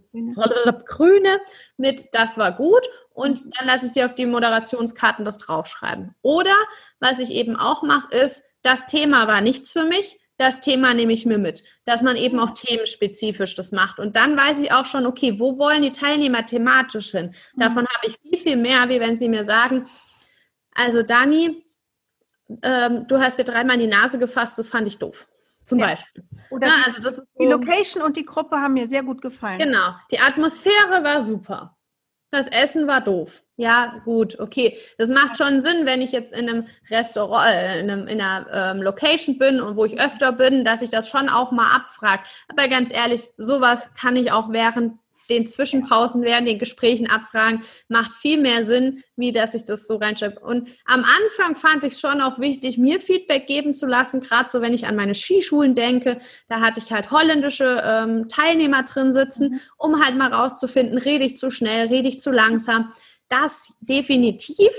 grüne mit, das war gut. Und dann lasse ich sie auf die Moderationskarten das draufschreiben. Oder was ich eben auch mache, ist, das Thema war nichts für mich. Das Thema nehme ich mir mit, dass man eben auch themenspezifisch das macht. Und dann weiß ich auch schon, okay, wo wollen die Teilnehmer thematisch hin? Davon habe ich viel, viel mehr, wie wenn sie mir sagen, also Dani, ähm, du hast dir dreimal in die Nase gefasst, das fand ich doof. Zum ja. Beispiel. Oder ja, also das so, die Location und die Gruppe haben mir sehr gut gefallen. Genau. Die Atmosphäre war super. Das Essen war doof. Ja, gut, okay. Das macht schon Sinn, wenn ich jetzt in einem Restaurant, äh, in, einem, in einer ähm, Location bin und wo ich öfter bin, dass ich das schon auch mal abfrage. Aber ganz ehrlich, sowas kann ich auch während den Zwischenpausen während den Gesprächen abfragen, macht viel mehr Sinn, wie dass ich das so reinschreibe. Und am Anfang fand ich es schon auch wichtig, mir Feedback geben zu lassen, gerade so, wenn ich an meine Skischulen denke. Da hatte ich halt holländische ähm, Teilnehmer drin sitzen, mhm. um halt mal rauszufinden, rede ich zu schnell, rede ich zu langsam. Das definitiv.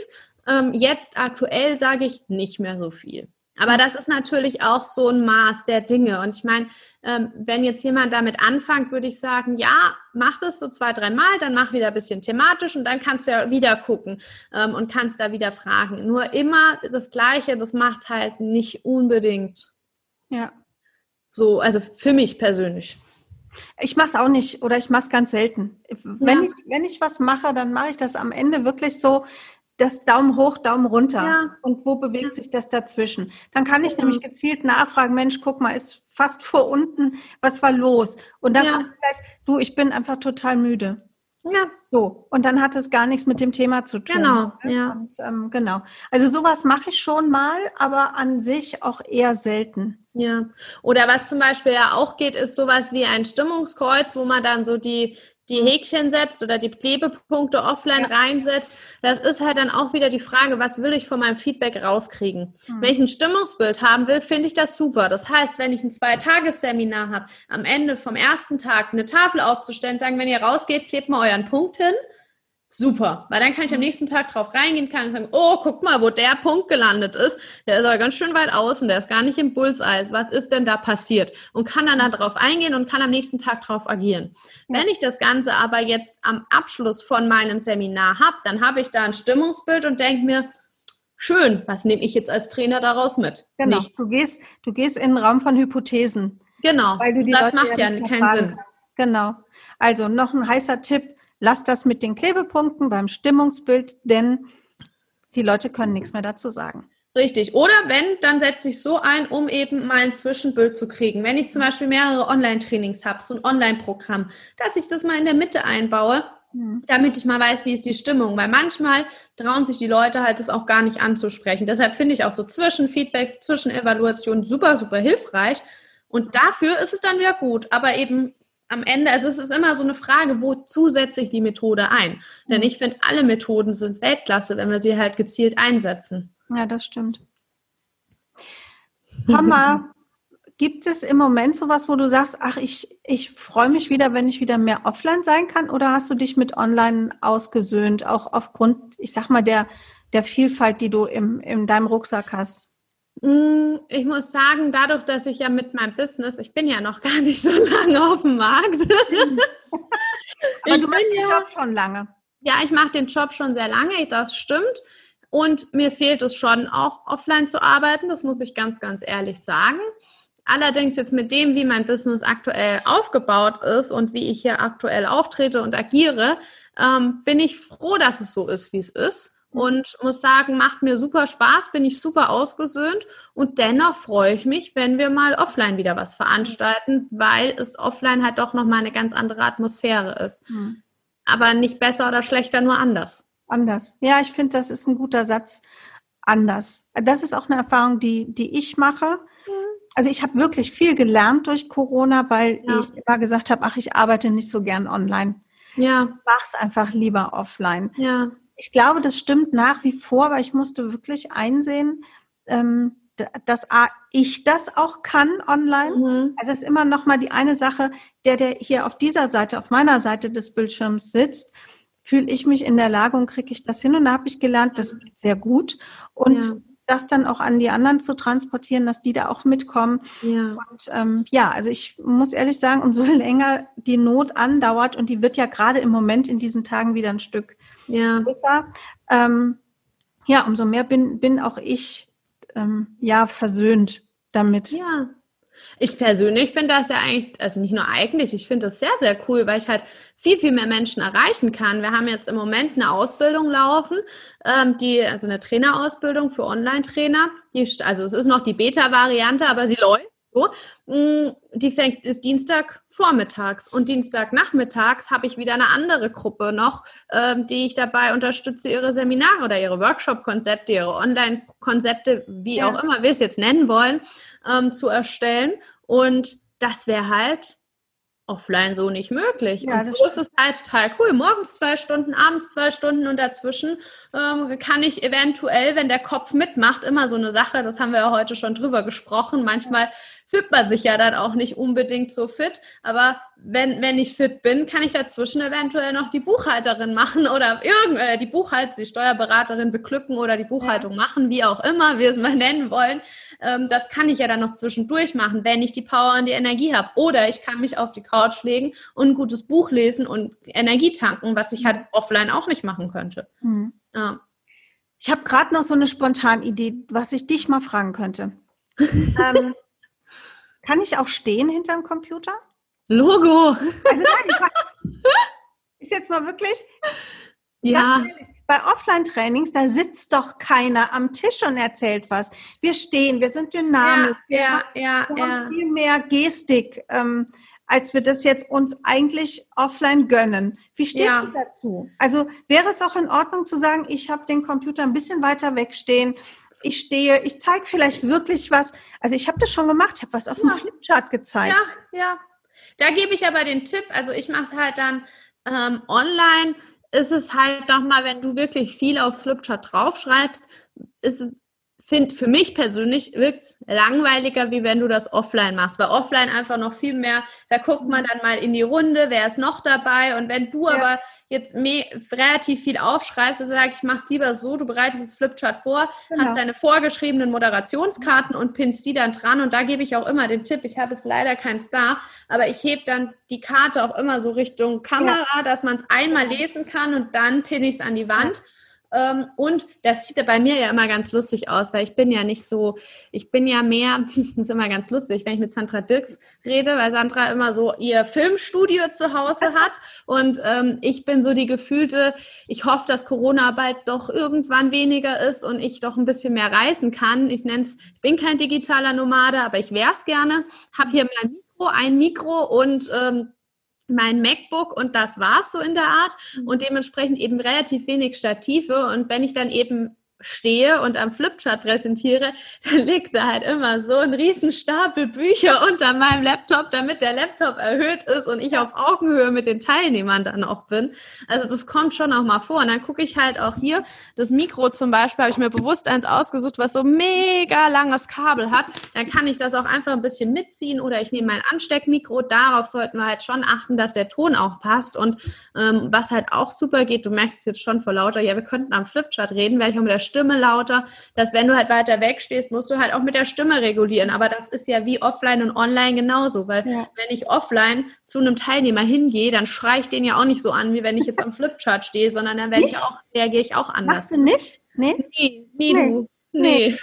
Ähm, jetzt aktuell sage ich nicht mehr so viel. Aber das ist natürlich auch so ein Maß der Dinge. Und ich meine, ähm, wenn jetzt jemand damit anfängt, würde ich sagen, ja, mach das so zwei, dreimal, dann mach wieder ein bisschen thematisch und dann kannst du ja wieder gucken ähm, und kannst da wieder fragen. Nur immer das Gleiche, das macht halt nicht unbedingt. Ja. So, also für mich persönlich. Ich mache es auch nicht oder ich mache es ganz selten. Wenn, ja. ich, wenn ich was mache, dann mache ich das am Ende wirklich so, das Daumen hoch, Daumen runter. Ja. Und wo bewegt sich das dazwischen? Dann kann ich mhm. nämlich gezielt nachfragen, Mensch, guck mal, ist fast vor unten, was war los? Und dann ja. kommt gleich, du, ich bin einfach total müde. Ja. So. Und dann hat es gar nichts mit dem Thema zu tun. Genau, ne? ja. Und, ähm, genau. Also sowas mache ich schon mal, aber an sich auch eher selten. Ja. Oder was zum Beispiel ja auch geht, ist sowas wie ein Stimmungskreuz, wo man dann so die die Häkchen setzt oder die Klebepunkte offline ja. reinsetzt. Das ist halt dann auch wieder die Frage, was will ich von meinem Feedback rauskriegen? Mhm. Wenn ich ein Stimmungsbild haben will, finde ich das super. Das heißt, wenn ich ein Zwei-Tages-Seminar habe, am Ende vom ersten Tag eine Tafel aufzustellen, sagen, wenn ihr rausgeht, klebt mal euren Punkt hin Super, weil dann kann ich am nächsten Tag drauf reingehen, kann sagen, oh, guck mal, wo der Punkt gelandet ist. Der ist aber ganz schön weit außen, der ist gar nicht im Bullseye. Was ist denn da passiert? Und kann dann da drauf eingehen und kann am nächsten Tag drauf agieren. Ja. Wenn ich das Ganze aber jetzt am Abschluss von meinem Seminar habe, dann habe ich da ein Stimmungsbild und denke mir, schön, was nehme ich jetzt als Trainer daraus mit? Genau, Nichts. du gehst, du gehst in den Raum von Hypothesen. Genau, weil du die das Leute macht ja, ja keinen Sinn. Kannst. Genau. Also noch ein heißer Tipp, Lass das mit den Klebepunkten beim Stimmungsbild, denn die Leute können nichts mehr dazu sagen. Richtig. Oder wenn, dann setze ich so ein, um eben mal ein Zwischenbild zu kriegen. Wenn ich zum Beispiel mehrere Online-Trainings habe, so ein Online-Programm, dass ich das mal in der Mitte einbaue, hm. damit ich mal weiß, wie ist die Stimmung. Weil manchmal trauen sich die Leute halt, das auch gar nicht anzusprechen. Deshalb finde ich auch so Zwischenfeedbacks, Zwischenevaluationen super, super hilfreich. Und dafür ist es dann wieder gut. Aber eben am Ende, also es ist immer so eine Frage, wozu setze ich die Methode ein? Denn mhm. ich finde, alle Methoden sind Weltklasse, wenn wir sie halt gezielt einsetzen. Ja, das stimmt. Mama, gibt es im Moment sowas, wo du sagst, ach, ich, ich freue mich wieder, wenn ich wieder mehr offline sein kann? Oder hast du dich mit online ausgesöhnt, auch aufgrund, ich sag mal, der, der Vielfalt, die du im, in deinem Rucksack hast? Mm, ich muss sagen, dadurch, dass ich ja mit meinem Business, ich bin ja noch gar nicht so lange auf dem Markt. Aber ich du machst den ja, Job schon lange. Ja, ich mache den Job schon sehr lange, das stimmt. Und mir fehlt es schon auch offline zu arbeiten, das muss ich ganz, ganz ehrlich sagen. Allerdings jetzt mit dem, wie mein Business aktuell aufgebaut ist und wie ich hier aktuell auftrete und agiere, ähm, bin ich froh, dass es so ist, wie es ist und muss sagen, macht mir super Spaß, bin ich super ausgesöhnt und dennoch freue ich mich, wenn wir mal offline wieder was veranstalten, weil es offline halt doch nochmal eine ganz andere Atmosphäre ist. Mhm. Aber nicht besser oder schlechter, nur anders. Anders. Ja, ich finde, das ist ein guter Satz. Anders. Das ist auch eine Erfahrung, die, die ich mache. Mhm. Also ich habe wirklich viel gelernt durch Corona, weil ja. ich immer gesagt habe, ach, ich arbeite nicht so gern online. Ja. Mach's einfach lieber offline. Ja ich glaube, das stimmt nach wie vor, aber ich musste wirklich einsehen, ähm, dass ich das auch kann online. Mhm. Also es ist immer noch mal die eine Sache, der, der hier auf dieser Seite, auf meiner Seite des Bildschirms sitzt, fühle ich mich in der Lage und kriege ich das hin. Und da habe ich gelernt, das geht sehr gut. Und ja. das dann auch an die anderen zu transportieren, dass die da auch mitkommen. Ja. Und ähm, ja, also ich muss ehrlich sagen, umso länger die Not andauert, und die wird ja gerade im Moment in diesen Tagen wieder ein Stück ja. größer. Ähm, ja, umso mehr bin, bin auch ich ähm, ja versöhnt damit. Ja. Ich persönlich finde das ja eigentlich, also nicht nur eigentlich, ich finde das sehr, sehr cool, weil ich halt viel, viel mehr Menschen erreichen kann. Wir haben jetzt im Moment eine Ausbildung laufen, ähm, die, also eine Trainerausbildung für Online-Trainer. also es ist noch die Beta-Variante, aber sie läuft. So. Mm, die fängt ist Dienstag vormittags und Dienstagnachmittags habe ich wieder eine andere Gruppe noch, ähm, die ich dabei unterstütze, ihre Seminare oder ihre Workshop-Konzepte, ihre Online-Konzepte, wie ja. auch immer wir es jetzt nennen wollen, ähm, zu erstellen. Und das wäre halt offline so nicht möglich. Ja, und so ist es halt total cool. Morgens zwei Stunden, abends zwei Stunden und dazwischen ähm, kann ich eventuell, wenn der Kopf mitmacht, immer so eine Sache, das haben wir ja heute schon drüber gesprochen, manchmal fühlt man sich ja dann auch nicht unbedingt so fit. Aber wenn, wenn ich fit bin, kann ich dazwischen eventuell noch die Buchhalterin machen oder irgend, äh, die Buchhalter, die Steuerberaterin beglücken oder die Buchhaltung ja. machen, wie auch immer wir es mal nennen wollen. Ähm, das kann ich ja dann noch zwischendurch machen, wenn ich die Power und die Energie habe. Oder ich kann mich auf die Couch legen und ein gutes Buch lesen und Energie tanken, was ich halt offline auch nicht machen könnte. Mhm. Ja. Ich habe gerade noch so eine spontane Idee, was ich dich mal fragen könnte. ähm, kann ich auch stehen hinterm Computer? Logo. Also nein, ist jetzt mal wirklich. Ja. Bei Offline-Trainings, da sitzt doch keiner am Tisch und erzählt was. Wir stehen, wir sind dynamisch, ja, wir, ja, haben, ja, wir ja. haben viel mehr Gestik, ähm, als wir das jetzt uns eigentlich offline gönnen. Wie stehst ja. du dazu? Also wäre es auch in Ordnung zu sagen, ich habe den Computer ein bisschen weiter wegstehen ich stehe, ich zeige vielleicht wirklich was. Also ich habe das schon gemacht, ich habe was auf ja. dem Flipchart gezeigt. Ja, ja. Da gebe ich aber den Tipp, also ich mache es halt dann Ähm, online ist es halt nochmal, wenn du wirklich viel aufs Flipchart draufschreibst, ist es finde für mich persönlich wirkt es langweiliger, wie wenn du das offline machst. Weil offline einfach noch viel mehr, da guckt man dann mal in die Runde, wer ist noch dabei. Und wenn du ja. aber jetzt relativ viel aufschreibst, dann sage ich, mach's lieber so, du bereitest das Flipchart vor, genau. hast deine vorgeschriebenen Moderationskarten und pinnst die dann dran. Und da gebe ich auch immer den Tipp, ich habe jetzt leider keinen Star, aber ich hebe dann die Karte auch immer so Richtung Kamera, ja. dass man es einmal lesen kann und dann pinne ich es an die Wand. Ja. Ähm, und das sieht bei mir ja immer ganz lustig aus, weil ich bin ja nicht so, ich bin ja mehr, das ist immer ganz lustig, wenn ich mit Sandra Dirks rede, weil Sandra immer so ihr Filmstudio zu Hause hat und ähm, ich bin so die gefühlte, ich hoffe, dass Corona bald doch irgendwann weniger ist und ich doch ein bisschen mehr reisen kann. Ich nenne es, ich bin kein digitaler Nomade, aber ich wäre es gerne. Habe hier mein Mikro, ein Mikro und ähm, mein MacBook und das war's so in der Art mhm. und dementsprechend eben relativ wenig Stative und wenn ich dann eben stehe und am Flipchart präsentiere, dann liegt da halt immer so ein riesen Stapel Bücher unter meinem Laptop, damit der Laptop erhöht ist und ich auf Augenhöhe mit den Teilnehmern dann auch bin. Also das kommt schon auch mal vor. Und dann gucke ich halt auch hier, das Mikro zum Beispiel, habe ich mir bewusst eins ausgesucht, was so mega langes Kabel hat. Dann kann ich das auch einfach ein bisschen mitziehen oder ich nehme mein Ansteckmikro. Darauf sollten wir halt schon achten, dass der Ton auch passt. Und ähm, was halt auch super geht, du merkst es jetzt schon vor lauter, ja, wir könnten am Flipchart reden, weil ich auch mit der Stimme lauter, dass wenn du halt weiter weg stehst, musst du halt auch mit der Stimme regulieren. Aber das ist ja wie offline und online genauso, weil ja. wenn ich offline zu einem Teilnehmer hingehe, dann schreie ich den ja auch nicht so an, wie wenn ich jetzt am Flipchart stehe, sondern dann werde ich auch, reagiere ich auch anders. Machst du nicht? Nee? Nee, nee, nee. du. Nee.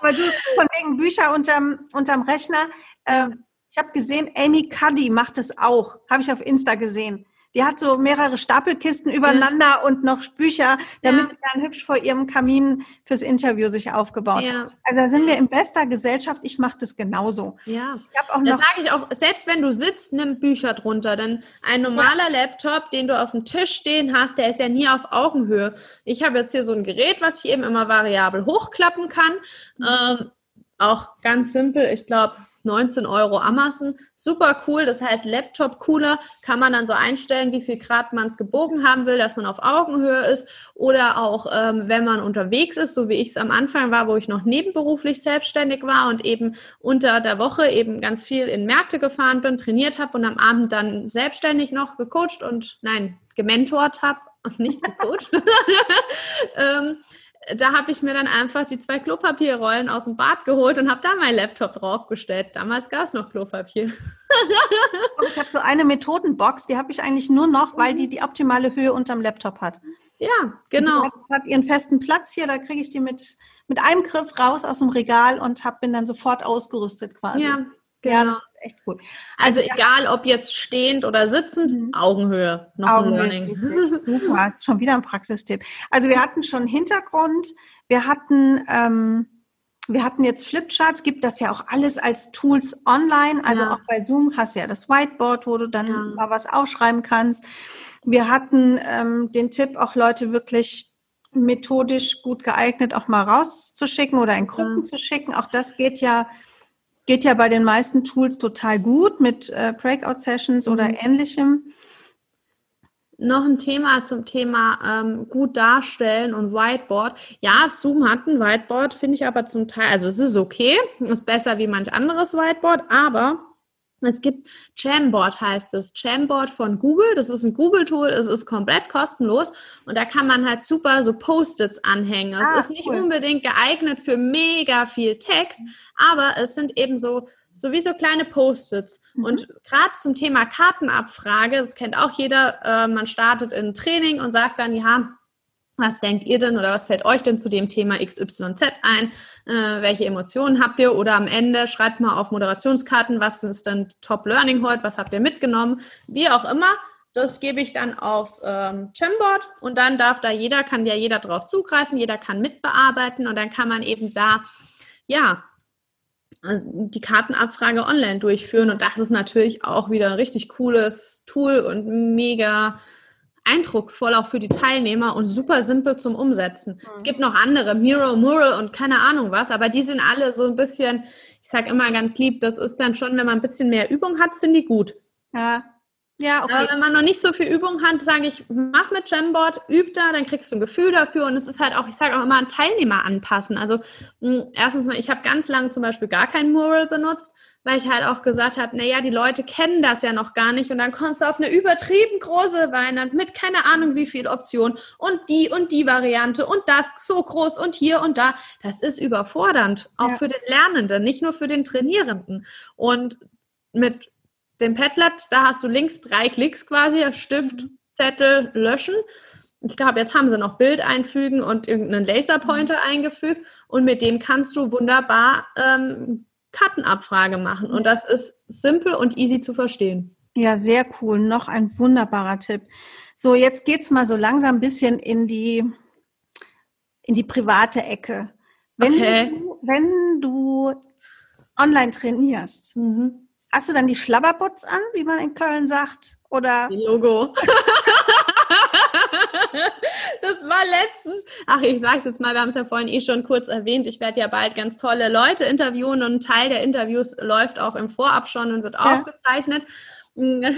Weil du von wegen Bücher unterm, unterm Rechner, äh, ich habe gesehen, Amy Cuddy macht es auch. Habe ich auf Insta gesehen. Die hat so mehrere Stapelkisten übereinander ja. und noch Bücher, damit ja. sie dann hübsch vor ihrem Kamin fürs Interview sich aufgebaut ja. hat. Also da sind wir in bester Gesellschaft. Ich mache das genauso. Ja. Ich auch noch das sage ich auch, selbst wenn du sitzt, nimm Bücher drunter. Denn ein normaler Laptop, den du auf dem Tisch stehen hast, der ist ja nie auf Augenhöhe. Ich habe jetzt hier so ein Gerät, was ich eben immer variabel hochklappen kann. Mhm. Ähm, auch ganz simpel, ich glaube, 19 Euro Amazon. Super cool. Das heißt, Laptop cooler kann man dann so einstellen, wie viel Grad man es gebogen haben will, dass man auf Augenhöhe ist. Oder auch, ähm, wenn man unterwegs ist, so wie ich es am Anfang war, wo ich noch nebenberuflich selbstständig war und eben unter der Woche eben ganz viel in Märkte gefahren bin, trainiert habe und am Abend dann selbstständig noch gecoacht und nein, gementort habe und nicht gecoacht. ähm, da habe ich mir dann einfach die zwei Klopapierrollen aus dem Bad geholt und habe da meinen Laptop draufgestellt. Damals gab es noch Klopapier. ich habe so eine Methodenbox, die habe ich eigentlich nur noch, weil die die optimale Höhe unterm Laptop hat. Ja, genau. Die hat, hat ihren festen Platz hier, da kriege ich die mit, mit einem Griff raus aus dem Regal und hab, bin dann sofort ausgerüstet quasi. Ja, Genau. Ja, das ist echt gut. Also, also egal, ob jetzt stehend oder sitzend, mhm. Augenhöhe. Noch Augenhöhe ein Learning. Ist Super, hast schon wieder ein Praxistipp. Also wir hatten schon Hintergrund, wir hatten, ähm, wir hatten jetzt Flipcharts, gibt das ja auch alles als Tools online. Also ja. auch bei Zoom hast du ja das Whiteboard, wo du dann ja. mal was ausschreiben kannst. Wir hatten ähm, den Tipp, auch Leute wirklich methodisch gut geeignet auch mal rauszuschicken oder in Gruppen ja. zu schicken. Auch das geht ja Geht ja bei den meisten Tools total gut mit äh, Breakout-Sessions mhm. oder ähnlichem. Noch ein Thema zum Thema ähm, gut darstellen und Whiteboard. Ja, Zoom hat ein Whiteboard, finde ich aber zum Teil, also es ist okay, ist besser wie manch anderes Whiteboard, aber es gibt Jamboard heißt es. Jamboard von Google. Das ist ein Google-Tool. Es ist komplett kostenlos. Und da kann man halt super so Post-its anhängen. Ah, es ist nicht cool. unbedingt geeignet für mega viel Text, aber es sind eben so, sowieso kleine Post-its. Mhm. Und gerade zum Thema Kartenabfrage, das kennt auch jeder, äh, man startet in Training und sagt dann, ja, was denkt ihr denn oder was fällt euch denn zu dem Thema XYZ ein? Äh, welche Emotionen habt ihr? Oder am Ende schreibt mal auf Moderationskarten, was ist denn Top Learning heute? Was habt ihr mitgenommen? Wie auch immer. Das gebe ich dann aufs ähm, Jamboard und dann darf da jeder, kann ja jeder drauf zugreifen, jeder kann mitbearbeiten und dann kann man eben da, ja, die Kartenabfrage online durchführen und das ist natürlich auch wieder ein richtig cooles Tool und mega eindrucksvoll auch für die Teilnehmer und super simpel zum Umsetzen. Mhm. Es gibt noch andere, Miro, Mural und keine Ahnung was, aber die sind alle so ein bisschen, ich sage immer ganz lieb, das ist dann schon, wenn man ein bisschen mehr Übung hat, sind die gut. Ja, Ja, okay. Aber wenn man noch nicht so viel Übung hat, sage ich, mach mit Jamboard, üb da, dann kriegst du ein Gefühl dafür. Und es ist halt auch, ich sage auch immer, an Teilnehmer anpassen. Also mh, hm, erstens mal, ich habe ganz lange zum Beispiel gar kein Mural benutzt, weil ich halt auch gesagt habe, naja, die Leute kennen das ja noch gar nicht. Und dann kommst du auf eine übertrieben große Weihnacht mit keine Ahnung wie viel Optionen und die und die Variante und das so groß und hier und da. Das ist überfordernd, auch ja. für den Lernenden, nicht nur für den Trainierenden. Und mit dem Padlet, da hast du links drei Klicks quasi, Stift, mhm. Zettel, löschen. Ich glaube, jetzt haben sie noch Bild einfügen und irgendeinen Laserpointer mhm. eingefügt und mit dem kannst du wunderbar ähm, Kartenabfrage machen und das ist simpel und easy zu verstehen. Ja, sehr cool. Noch ein wunderbarer Tipp. So, jetzt geht's mal so langsam ein bisschen in die, in die private Ecke. Wenn, okay. du, wenn du online trainierst, mhm. Hast du dann die Schlabberbots an, wie man in Köln sagt? Oder? Die Logo. das war letztens. Ach, ich sag's jetzt mal, wir haben es ja vorhin eh schon kurz erwähnt. Ich werde ja bald ganz tolle Leute interviewen und ein Teil der Interviews läuft auch im Vorab schon und wird ja. aufgezeichnet. wir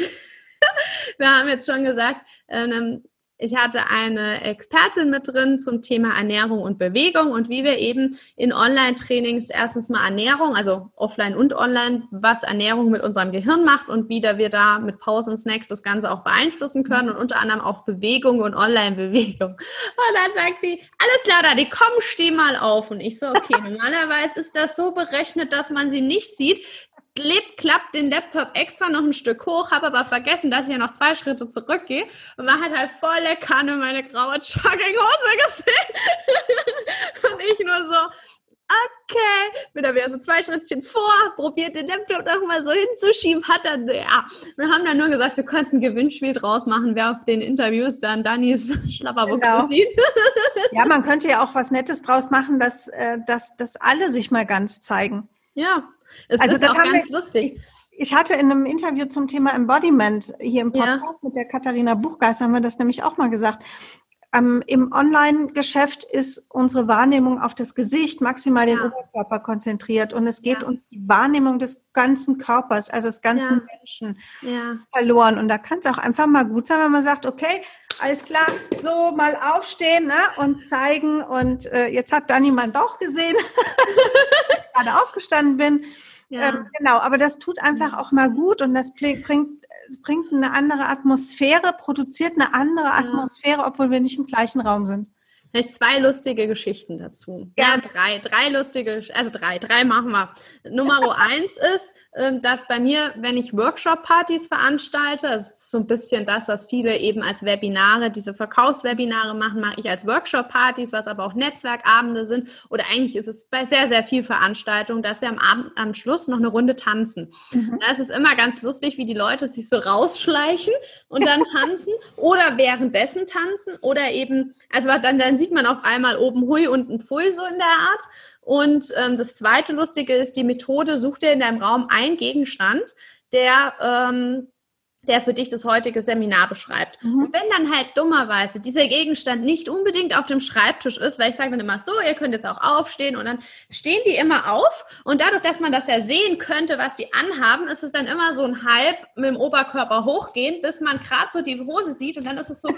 haben jetzt schon gesagt, ähm, ich hatte eine Expertin mit drin zum Thema Ernährung und Bewegung und wie wir eben in Online-Trainings erstens mal Ernährung, also offline und online, was Ernährung mit unserem Gehirn macht und wie wir da mit Pausen, Snacks das Ganze auch beeinflussen können und unter anderem auch Bewegung und Online-Bewegung. Und dann sagt sie, alles klar, Dani, komm, steh mal auf. Und ich so, okay, normalerweise ist das so berechnet, dass man sie nicht sieht klebt, klappt den Laptop extra noch ein Stück hoch, habe aber vergessen, dass ich ja noch zwei Schritte zurückgehe und man hat halt volle Kanne meine graue Jogginghose gesehen. und ich nur so, okay, bin da wieder so zwei Schrittchen vor, probiert den Laptop noch mal so hinzuschieben, hat dann, ja, wir haben dann nur gesagt, wir könnten ein Gewinnspiel draus machen, wer auf den Interviews dann Dannys Schlapperbuchse genau. sieht. ja, man könnte ja auch was Nettes draus machen, dass, äh, dass, dass alle sich mal ganz zeigen. Ja, es also ist das auch ganz wir, lustig. Ich, ich, hatte in einem Interview zum Thema Embodiment hier im Podcast ja. mit der Katharina Buchgeist, haben wir das nämlich auch mal gesagt. Ähm, Im Online-Geschäft ist unsere Wahrnehmung auf das Gesicht, maximal den ja. Oberkörper konzentriert. Und es geht ja. uns die Wahrnehmung des ganzen Körpers, also des ganzen Menschen, verloren. Und da kann es auch einfach mal gut sein, wenn man sagt, okay, alles klar, so mal aufstehen ne, und zeigen. Und äh, jetzt hat Dani meinen Bauch gesehen, als ich gerade aufgestanden bin. Ja. Ähm, genau, aber das tut einfach auch mal gut und das bringt, bringt eine andere Atmosphäre, produziert eine andere Atmosphäre, obwohl wir nicht im gleichen Raum sind. Vielleicht zwei lustige Geschichten dazu. Ja, ja drei, drei lustige, also drei, drei machen wir. Nummer eins ist, dass bei mir, wenn ich Workshop-Partys veranstalte, das ist so ein bisschen das, was viele eben als Webinare, diese Verkaufswebinare machen, mache ich als Workshop-Partys, was aber auch Netzwerkabende sind. Oder eigentlich ist es bei sehr, sehr viel Veranstaltungen, dass wir am Abend, am Schluss noch eine Runde tanzen. Mhm. Da ist es immer ganz lustig, wie die Leute sich so rausschleichen und dann tanzen oder währenddessen tanzen oder eben, also dann, dann sieht man auf einmal oben Hui und ein Pfui so in der Art. Und ähm, das zweite Lustige ist, die Methode, such dir in deinem Raum einen Gegenstand, der, ähm, der für dich das heutige Seminar beschreibt. Mhm. Und wenn dann halt dummerweise dieser Gegenstand nicht unbedingt auf dem Schreibtisch ist, weil ich sage dann immer so, ihr könnt jetzt auch aufstehen und dann stehen die immer auf und dadurch, dass man das ja sehen könnte, was die anhaben, ist es dann immer so ein Halb mit dem Oberkörper hochgehen, bis man gerade so die Hose sieht und dann ist es so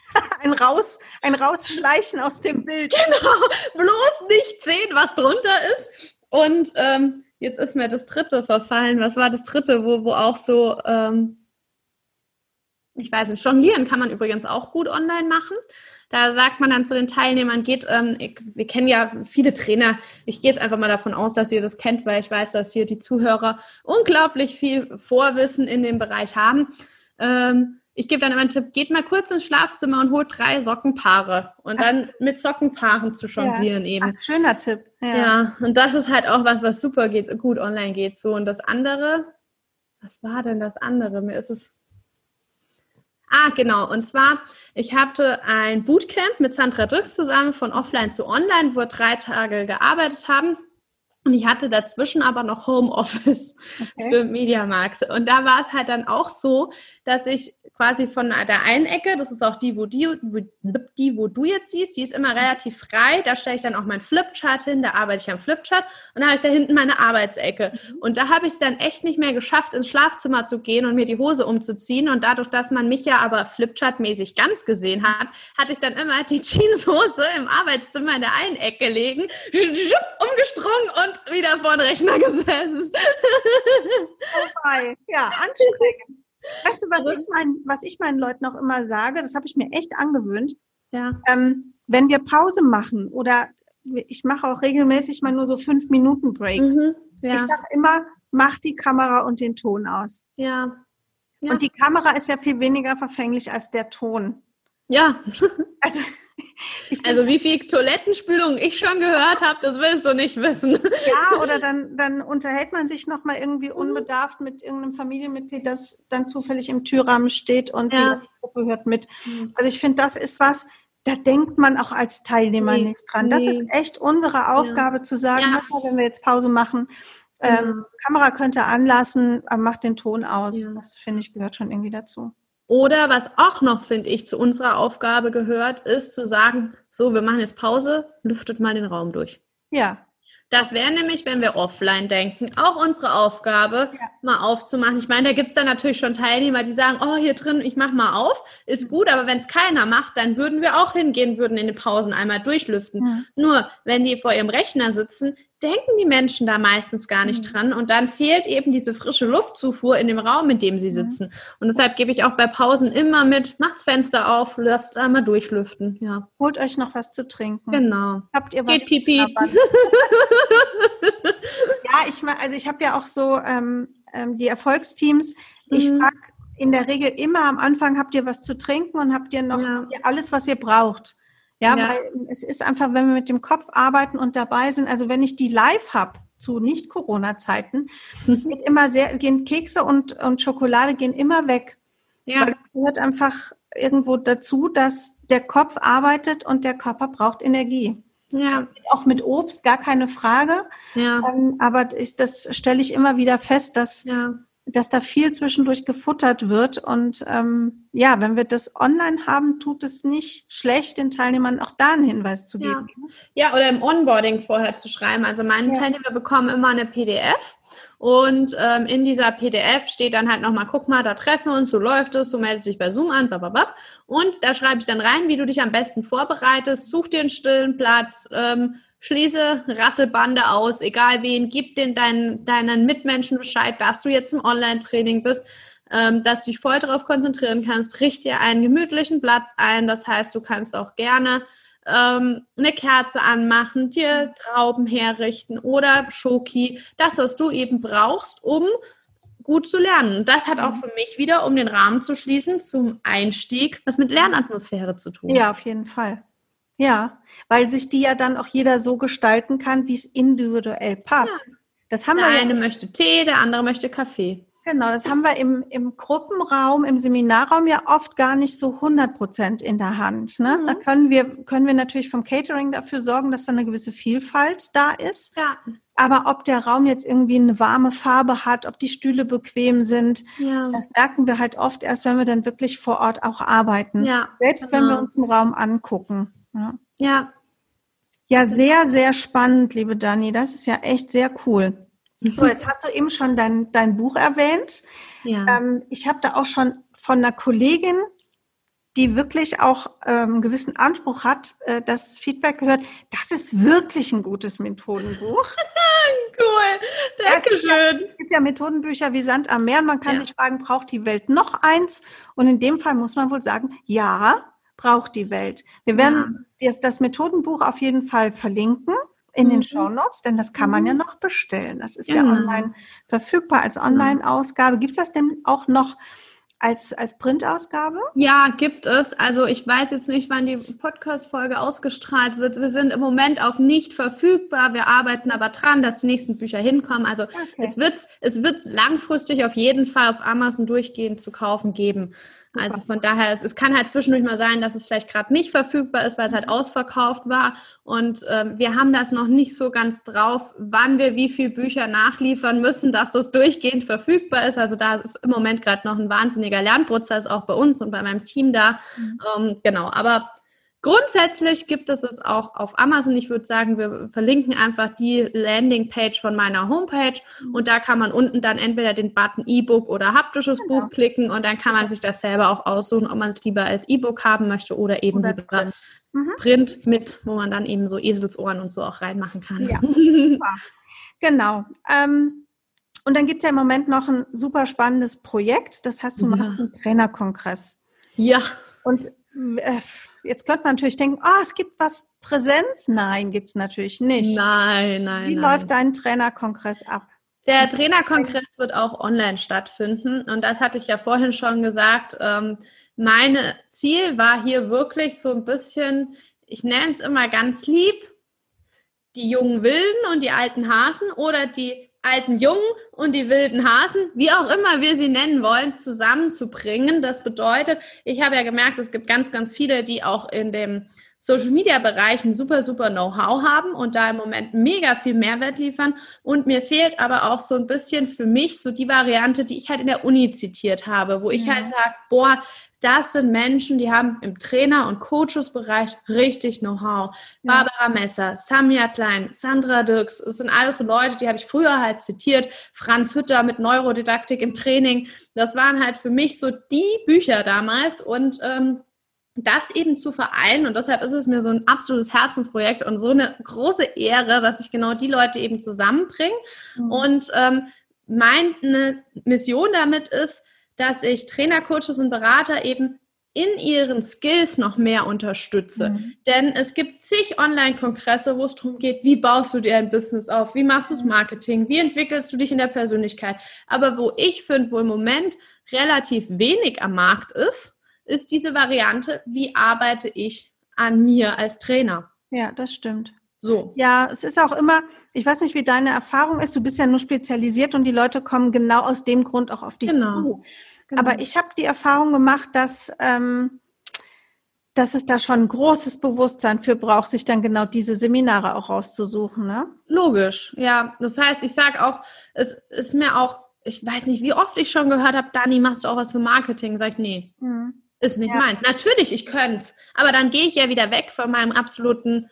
ein Raus, ein Rausschleichen aus dem Bild. Genau. Bloß nicht sehen, was drunter ist. Und ähm, jetzt ist mir das dritte verfallen. Was war das dritte, wo, wo auch so, ähm, ich weiß nicht, jonglieren kann man übrigens auch gut online machen. Da sagt man dann zu den Teilnehmern, geht, ähm, ich, wir kennen ja viele Trainer. Ich gehe jetzt einfach mal davon aus, dass ihr das kennt, weil ich weiß, dass hier die Zuhörer unglaublich viel Vorwissen in dem Bereich haben. Ähm, ich gebe dann immer einen Tipp, geht mal kurz ins Schlafzimmer und holt drei Sockenpaare und dann mit Sockenpaaren zu jonglieren ja. eben. Ach, schöner Tipp. Ja. ja. und das ist halt auch was, was super geht, gut online geht. So und das andere, was war denn das andere? Mir ist es Ah, genau. Und zwar, ich hatte ein Bootcamp mit Sandra Drix zusammen von Offline zu Online, wo wir drei Tage gearbeitet haben. Und ich hatte dazwischen aber noch Homeoffice okay. für Mediamarkt. Und da war es halt dann auch so, dass ich quasi von der einen Ecke, das ist auch die, wo, die, die, wo du jetzt siehst, die ist immer relativ frei. Da stelle ich dann auch mein Flipchart hin, da arbeite ich am Flipchart und dann habe ich da hinten meine Arbeitsecke. Mhm. Und da habe ich es dann echt nicht mehr geschafft, ins Schlafzimmer zu gehen und mir die Hose umzuziehen. Und dadurch, dass man mich ja aber Flipchart-mäßig ganz gesehen hat, hatte ich dann immer die Jeanshose im Arbeitszimmer in der einen Ecke legen, umgesprungen und wieder vor den Rechner gesetzt. Oh, ja, anstrengend. Weißt du, was, also, ich, mein, was ich meinen Leuten auch immer sage, das habe ich mir echt angewöhnt. Ja. Ähm, wenn wir Pause machen oder ich mache auch regelmäßig mal nur so fünf Minuten Break. Mhm, ja. Ich sage immer, mach die Kamera und den Ton aus. Ja. ja. Und die Kamera ist ja viel weniger verfänglich als der Ton. Ja. Also also wie viel Toilettenspülung ich schon gehört habe, das willst du nicht wissen. Ja, oder dann, dann unterhält man sich nochmal irgendwie mhm. unbedarft mit irgendeinem Familienmitglied, das dann zufällig im Türrahmen steht und ja. die Gruppe hört mit. Mhm. Also ich finde, das ist was, da denkt man auch als Teilnehmer nee, nicht dran. Nee. Das ist echt unsere Aufgabe ja. zu sagen, ja. wenn wir jetzt Pause machen, ähm, mhm. Kamera könnte anlassen, aber macht den Ton aus. Das finde ich gehört schon irgendwie dazu. Oder was auch noch, finde ich, zu unserer Aufgabe gehört, ist zu sagen, so, wir machen jetzt Pause, lüftet mal den Raum durch. Ja. Das wäre nämlich, wenn wir offline denken, auch unsere Aufgabe, ja. mal aufzumachen. Ich meine, da gibt es dann natürlich schon Teilnehmer, die sagen, oh, hier drin, ich mache mal auf, ist gut, aber wenn es keiner macht, dann würden wir auch hingehen, würden in den Pausen einmal durchlüften. Mhm. Nur, wenn die vor ihrem Rechner sitzen, denken die Menschen da meistens gar nicht mhm. dran und dann fehlt eben diese frische Luftzufuhr in dem Raum, in dem sie mhm. sitzen. Mhm. Und deshalb gebe ich auch bei Pausen immer mit, macht's Fenster auf, lasst einmal durchlüften, ja. Holt euch noch was zu trinken. Genau. Habt ihr was? Geht pipi. ja, ich meine, also ich habe ja auch so ähm, ähm, die Erfolgsteams. Ich mhm. frage in der Regel immer am Anfang, habt ihr was zu trinken und habt ihr noch ja. alles, was ihr braucht? Ja, ja, weil es ist einfach, wenn wir mit dem Kopf arbeiten und dabei sind, also wenn ich die live habe zu Nicht-Corona-Zeiten, mhm. geht immer sehr, gehen Kekse und, und Schokolade gehen immer weg. Ja. Weil es gehört einfach irgendwo dazu, dass der Kopf arbeitet und der Körper braucht Energie. Ja. Auch mit Obst, gar keine Frage. Ja. Ähm, aber ich, das stelle ich immer wieder fest, dass ja dass da viel zwischendurch gefuttert wird. Und ähm, ja, wenn wir das online haben, tut es nicht schlecht, den Teilnehmern auch da einen Hinweis zu geben. Ja, ja oder im Onboarding vorher zu schreiben. Also meine ja. Teilnehmer bekommen immer eine PDF. Und ähm, in dieser PDF steht dann halt nochmal, guck mal, da treffen wir uns, so läuft es, so meldest dich bei Zoom an, blablabla. Und da schreibe ich dann rein, wie du dich am besten vorbereitest, such dir einen stillen Platz, ähm, schließe Rasselbande aus, egal wen, gib den deinen, deinen Mitmenschen Bescheid, dass du jetzt im Online-Training bist, ähm, dass du dich voll darauf konzentrieren kannst, richte dir einen gemütlichen Platz ein, das heißt, du kannst auch gerne ähm, eine Kerze anmachen, dir Trauben herrichten oder Schoki, das, was du eben brauchst, um gut zu lernen. Das hat auch mhm. für mich wieder, um den Rahmen zu schließen, zum Einstieg, was mit Lernatmosphäre zu tun. Ja, auf jeden Fall. Ja, weil sich die ja dann auch jeder so gestalten kann, wie es individuell passt. Ja. Das haben der wir eine ja, möchte Tee, der andere möchte Kaffee. Genau, das haben wir im, im Gruppenraum, im Seminarraum ja oft gar nicht so 100 Prozent in der Hand. Ne? Mhm. Da können wir, können wir natürlich vom Catering dafür sorgen, dass da eine gewisse Vielfalt da ist. Ja. Aber ob der Raum jetzt irgendwie eine warme Farbe hat, ob die Stühle bequem sind, ja. das merken wir halt oft erst, wenn wir dann wirklich vor Ort auch arbeiten. Ja, Selbst genau. wenn wir uns einen Raum angucken. Ja. ja. Ja, sehr, sehr spannend, liebe Dani. Das ist ja echt sehr cool. So, jetzt hast du eben schon dein, dein Buch erwähnt. Ja. Ähm, ich habe da auch schon von einer Kollegin, die wirklich auch ähm, einen gewissen Anspruch hat, äh, das Feedback gehört. Das ist wirklich ein gutes Methodenbuch. cool, danke schön. Ja, es gibt ja Methodenbücher wie Sand am Meer. Man kann ja. sich fragen, braucht die Welt noch eins? Und in dem Fall muss man wohl sagen, ja, braucht die Welt. Wir werden ja. das, das Methodenbuch auf jeden Fall verlinken in mhm. den Show Notes, denn das kann man ja mhm. noch bestellen. Das ist genau. ja online verfügbar als Online-Ausgabe. Gibt es das denn auch noch als, als Printausgabe? Ja, gibt es. Also ich weiß jetzt nicht, wann die Podcast-Folge ausgestrahlt wird. Wir sind im Moment auf nicht verfügbar. Wir arbeiten aber dran, dass die nächsten Bücher hinkommen. Also okay. es wird es wird's langfristig auf jeden Fall auf Amazon durchgehend zu kaufen geben. Also von daher, es, es kann halt zwischendurch mal sein, dass es vielleicht gerade nicht verfügbar ist, weil es halt ausverkauft war. Und ähm, wir haben das noch nicht so ganz drauf, wann wir wie viele Bücher nachliefern müssen, dass das durchgehend verfügbar ist. Also da ist im Moment gerade noch ein wahnsinniger Lernprozess auch bei uns und bei meinem Team da. Mhm. Ähm, genau, aber Grundsätzlich gibt es es auch auf Amazon. Ich würde sagen, wir verlinken einfach die Landingpage von meiner Homepage mhm. und da kann man unten dann entweder den Button E-Book oder haptisches genau. Buch klicken und dann kann man sich das selber auch aussuchen, ob man es lieber als E-Book haben möchte oder eben oder Print. Mhm. Print mit, wo man dann eben so Eselsohren und so auch reinmachen kann. Ja, genau. Ähm, und dann gibt es ja im Moment noch ein super spannendes Projekt. Das heißt, du ja. machst einen Trainerkongress. Ja. Und jetzt könnte man natürlich denken, oh, es gibt was Präsenz. Nein, gibt es natürlich nicht. Nein, nein. Wie nein. läuft dein Trainerkongress ab? Der Trainerkongress wird auch online stattfinden. Und das hatte ich ja vorhin schon gesagt. Ähm, mein Ziel war hier wirklich so ein bisschen, ich nenne es immer ganz lieb, die jungen Wilden und die alten Hasen oder die alten Jungen und die wilden Hasen, wie auch immer wir sie nennen wollen, zusammenzubringen. Das bedeutet, ich habe ja gemerkt, es gibt ganz, ganz viele, die auch in dem Social Media Bereich ein super, super Know-how haben und da im Moment mega viel Mehrwert liefern. Und mir fehlt aber auch so ein bisschen für mich so die Variante, die ich halt in der Uni zitiert habe, wo ich halt sage, boah, das sind Menschen, die haben im Trainer- und Coaches-Bereich richtig Know-how. Barbara Messer, Samia Klein, Sandra Dirks, das sind alles so Leute, die habe ich früher halt zitiert. Franz Hütter mit Neurodidaktik im Training. Das waren halt für mich so die Bücher damals und ähm, das eben zu vereinen und deshalb ist es mir so ein absolutes Herzensprojekt und so eine große Ehre, dass ich genau die Leute eben zusammenbringe. Mhm. Und ähm, meine Mission damit ist, dass ich Trainer, Coaches und Berater eben in ihren Skills noch mehr unterstütze. Mhm. Denn es gibt zig Online-Kongresse, wo es darum geht, wie baust du dir ein Business auf, wie machst du das Marketing, wie entwickelst du dich in der Persönlichkeit. Aber wo ich finde, wo im Moment relativ wenig am Markt ist, ist diese Variante, wie arbeite ich an mir als Trainer. Ja, das stimmt. So. Ja, es ist auch immer, ich weiß nicht, wie deine Erfahrung ist, du bist ja nur spezialisiert und die Leute kommen genau aus dem Grund auch auf dich genau. zu. Genau. Aber ich habe die Erfahrung gemacht, dass, ähm, dass es da schon ein großes Bewusstsein für braucht, sich dann genau diese Seminare auch rauszusuchen. Ne? Logisch, ja. Das heißt, ich sage auch, es ist mir auch, ich weiß nicht, wie oft ich schon gehört habe, Dani, machst du auch was für Marketing? Sag ich, nee. Mhm. Ist nicht ja. meins. Natürlich, ich könnte es. Aber dann gehe ich ja wieder weg von meinem absoluten,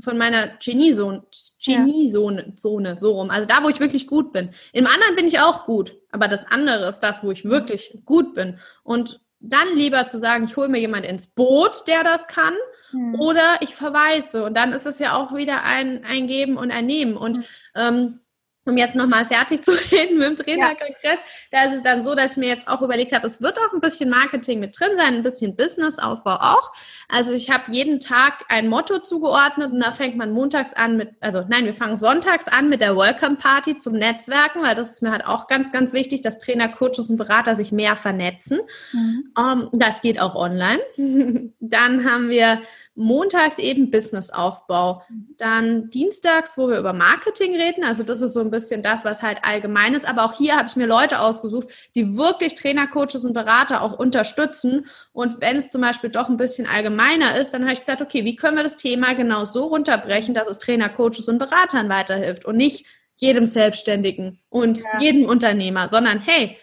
von meiner Geniezone, Geniezone, Zone, so rum. Also da, wo ich wirklich gut bin. Im anderen bin ich auch gut. Aber das andere ist das, wo ich wirklich gut bin. Und dann lieber zu sagen, ich hole mir jemand ins Boot, der das kann, hm. oder ich verweise. Und dann ist es ja auch wieder ein, ein Geben und ein Nehmen. Und hm. ähm, um jetzt nochmal fertig zu reden mit dem Trainerkongress, da ist es dann so, dass ich mir jetzt auch überlegt habe, es wird auch ein bisschen Marketing mit drin sein, ein bisschen Businessaufbau auch. Also ich habe jeden Tag ein Motto zugeordnet und da fängt man montags an mit, also nein, wir fangen sonntags an mit der Welcome Party zum Netzwerken, weil das ist mir halt auch ganz, ganz wichtig, dass Trainer, Coaches und Berater sich mehr vernetzen. Mhm. Um, ähm, das geht auch online. dann haben wir montags eben Businessaufbau. Mhm. Dann dienstags, wo wir über Marketing reden. Also das ist so ein bisschen das, was halt allgemein ist. Aber auch hier habe ich mir Leute ausgesucht, die wirklich Trainer, Coaches und Berater auch unterstützen. Und wenn es zum Beispiel doch ein bisschen allgemeiner ist, dann habe ich gesagt, okay, wie können wir das Thema genau so runterbrechen, dass es Trainer, Coaches und Beratern weiterhilft und nicht jedem Selbstständigen und ja. jedem Unternehmer, sondern hey,